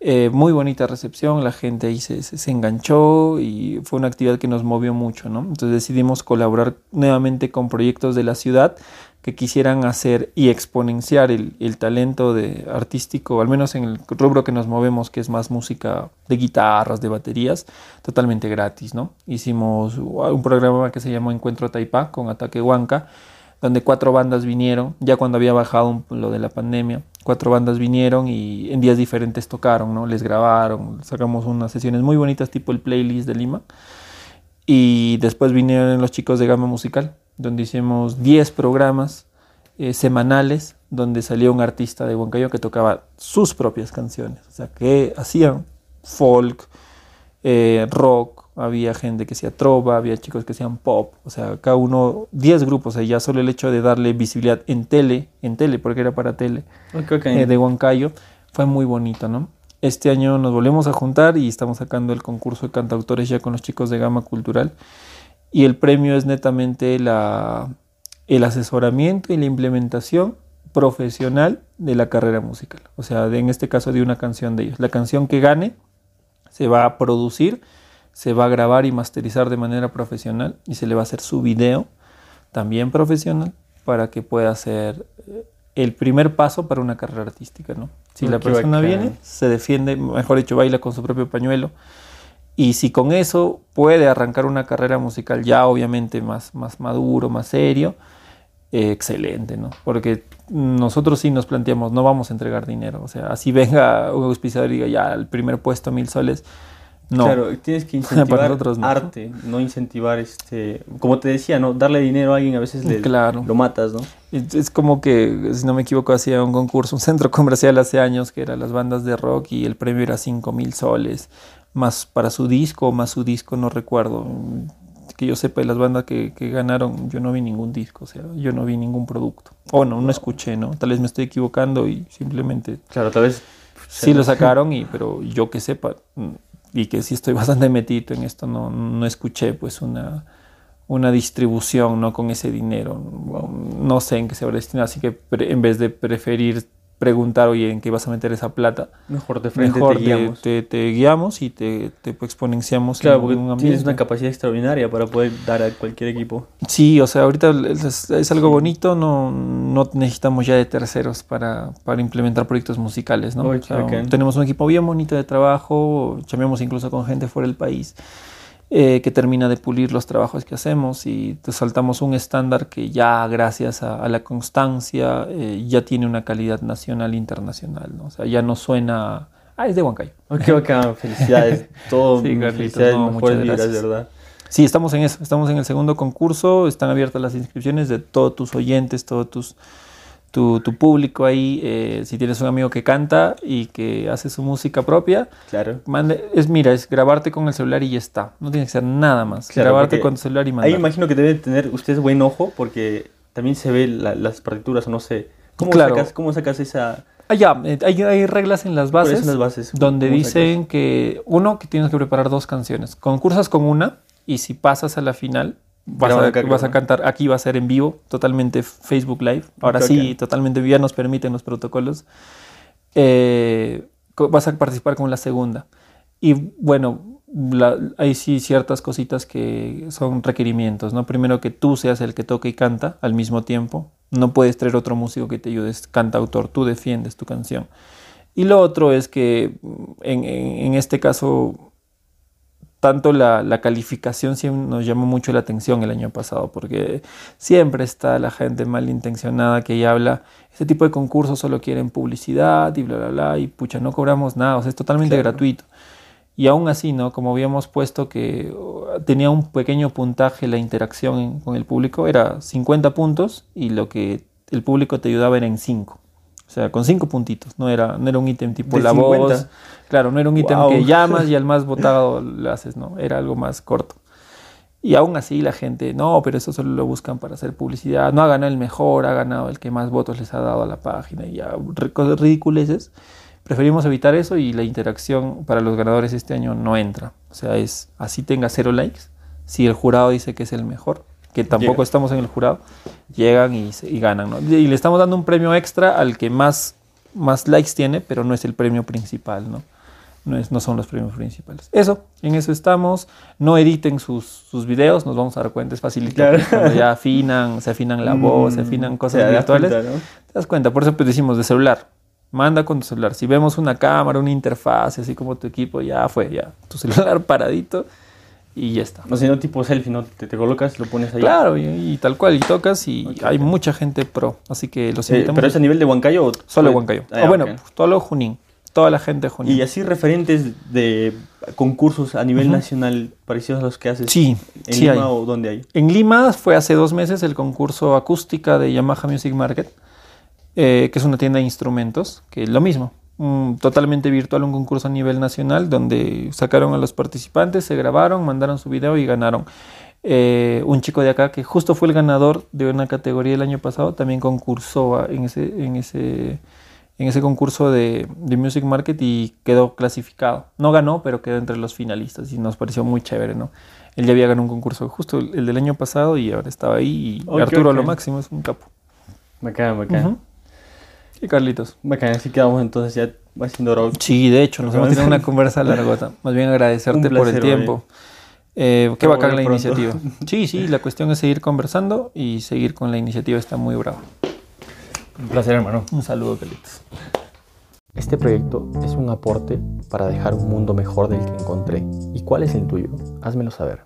Eh, muy bonita recepción, la gente ahí se, se, enganchó y fue una actividad que nos movió mucho, ¿no? Entonces decidimos colaborar nuevamente con proyectos de la ciudad que quisieran hacer y exponenciar el, el, talento de artístico, al menos en el rubro que nos movemos, que es más música de guitarras, de baterías, totalmente gratis, ¿no? Hicimos un programa que se llamó Encuentro Taipá con Ataque Huanca, donde cuatro bandas vinieron, ya cuando había bajado lo de la pandemia, cuatro bandas vinieron y en días diferentes tocaron, ¿no? Les grabaron, sacamos unas sesiones muy bonitas tipo el playlist de Lima. Y después vinieron los chicos de Gama Musical, donde hicimos 10 programas eh, semanales, donde salió un artista de Huancayo que tocaba sus propias canciones, o sea, que hacían folk, eh, rock, había gente que hacía trova, había chicos que hacían pop, o sea, cada uno, 10 grupos, o ya solo el hecho de darle visibilidad en tele, en tele, porque era para tele, eh, de Huancayo, fue muy bonito, ¿no? Este año nos volvemos a juntar y estamos sacando el concurso de cantautores ya con los chicos de Gama Cultural y el premio es netamente la, el asesoramiento y la implementación profesional de la carrera musical, o sea, en este caso de una canción de ellos. La canción que gane se va a producir se va a grabar y masterizar de manera profesional y se le va a hacer su video también profesional para que pueda ser eh, el primer paso para una carrera artística, ¿no? Si la persona viene, se defiende, mejor dicho, baila con su propio pañuelo Y si con eso puede arrancar una carrera musical ya obviamente más, más maduro, más serio, eh, excelente, ¿no? Porque nosotros sí nos planteamos, no vamos a entregar dinero. O sea, así venga un auspiciador y diga ya el primer puesto mil soles, no. Claro, tienes que incentivar arte, no incentivar, este, como te decía, no darle dinero a alguien a veces le, lo matas, ¿no? Es como que, si no me equivoco, hacía un concurso, un centro comercial hace años que era las bandas de rock y el premio era 5 mil soles, más para su disco, más su disco, no recuerdo. Que yo sepa, de las bandas que, que ganaron, yo no vi ningún disco, o sea, yo no vi ningún producto. O no, no escuché, ¿no? Tal vez me estoy equivocando y simplemente... Claro, tal vez... Sí lo sacaron, y, pero yo que sepa, y que sí estoy bastante metido en esto, no, no escuché pues una, una distribución ¿no? con ese dinero. No sé en qué se va a destinar, así que en vez de preferir preguntar, oye, ¿en qué vas a meter esa plata? Mejor de frente te guiamos. Te, guiamos y te, te exponenciamos. Claro, porque tienes una capacidad extraordinaria para poder dar a cualquier equipo. Sí, o sea, ahorita es, algo bonito, no, no necesitamos ya de terceros para, para implementar proyectos musicales, ¿no? tenemos un equipo bien bonito de trabajo, chambeamos incluso con gente fuera del país. Eh, que termina de pulir los trabajos que hacemos y te saltamos un estándar que ya gracias a, la constancia eh, ya tiene una calidad nacional e internacional, ¿no? O sea, ya no suena... Ah, es de Huancayo. Ok, bacán, felicidades. Todo, sí, felicidades, no, muchas gracias. ¿verdad? Sí, estamos en eso, estamos en el segundo concurso, están abiertas las inscripciones de todos tus oyentes, todos tus tu, tu público ahí, eh, si tienes un amigo que canta y que hace su música propia, claro. mande, es mira, es grabarte con el celular y ya está. No tiene que ser nada más. grabarte con el celular y mandar. Ahí imagino que debe tener ustedes buen ojo porque también se ve las partituras o no sé. ¿Cómo, sacas, ¿Cómo sacas esa...? Ah, ya, eh, hay, hay, reglas en las bases, las bases? donde dicen que, uno, que tienes que preparar dos canciones. Concursas con una y si pasas a la final, Vas a, vas a, cantar, aquí va a ser en vivo, totalmente Facebook Live. Ahora sí, totalmente ya nos permiten los protocolos. Eh, vas a participar con la segunda. Y bueno, hay sí ciertas cositas que son requerimientos, ¿no? Primero que tú seas el que toca y canta al mismo tiempo. No puedes traer otro músico que te ayude, canta autor, tú defiendes tu canción. Y lo otro es que en, en este caso tanto la, calificación nos llamó mucho la atención el año pasado, porque siempre está la gente malintencionada que ya habla, este tipo de concursos solo quieren publicidad y bla, bla, bla, y pucha, no cobramos nada, o sea, es totalmente gratuito. Y aún así, ¿no? Como habíamos puesto que uh, tenía un pequeño puntaje la interacción con el público, era 50 puntos y lo que el público te ayudaba era en 5. O sea, con cinco puntitos, no era, no era un ítem tipo la voz. Claro, no era un ítem que llamas y al más votado le haces, no, era algo más corto. Y aún así la gente, no, pero eso solo lo buscan para hacer publicidad. No ha ganado el mejor, ha ganado el que más votos les ha dado a la página y ya, cosas ridiculeces. Preferimos evitar eso y la interacción para los ganadores este año no entra. O sea, es así tenga cero likes. Si el jurado dice que es el mejor, que tampoco estamos en el jurado, llegan y, ganan. Y le estamos dando un premio extra al que más, más likes tiene, pero no es el premio principal, ¿no? No, es, no son los premios principales. Eso, en eso estamos. No editen sus, sus videos, nos vamos a dar cuenta, es facilito. Cuando ya afinan, se afinan la voz, se afinan mm, cosas virtuales. Te das cuenta, por eso pues decimos de celular. Manda con tu celular. Si vemos una cámara, una interfaz, así como tu equipo, ya fue, ya. Tu celular paradito y ya está. No, sino tipo selfie, ¿no? Te, te colocas, lo pones ahí. Claro, y, tal cual, y tocas y hay mucha gente pro, así que los invitamos. ¿Pero es a nivel de Huancayo o...? Solo Huancayo. Ah, o bueno, todo Junín, toda la gente de Junín. ¿Y así referentes de concursos a nivel nacional parecidos a los que haces? Sí, ¿En Lima o dónde hay? En Lima fue hace dos meses el concurso acústica de Yamaha Music Market, eh, que es una tienda de instrumentos, que es lo mismo totalmente virtual, un concurso a nivel nacional donde sacaron a los participantes, se grabaron, mandaron su video y ganaron. Eh, un chico de acá que justo fue el ganador de una categoría el año pasado, también concursó en ese, en ese, en ese concurso de, de, Music Market y quedó clasificado. No ganó, pero quedó entre los finalistas y nos pareció muy chévere, ¿no? Él ya había ganado un concurso justo el, del año pasado y ahora estaba ahí y Arturo a lo máximo es un capo. Bacán, bacán. Y Carlitos. Bacán, así quedamos entonces ya haciendo hora. Sí, de hecho, nos hemos tenido una conversa largota. Más bien agradecerte por el tiempo. Eh, qué bacán la iniciativa. Sí, sí, la cuestión es seguir conversando y seguir con la iniciativa está muy bravo. Un placer, hermano. Un saludo, Carlitos. Este proyecto es un aporte para dejar un mundo mejor del que encontré ¿Y cuál es el tuyo? Házmelo saber.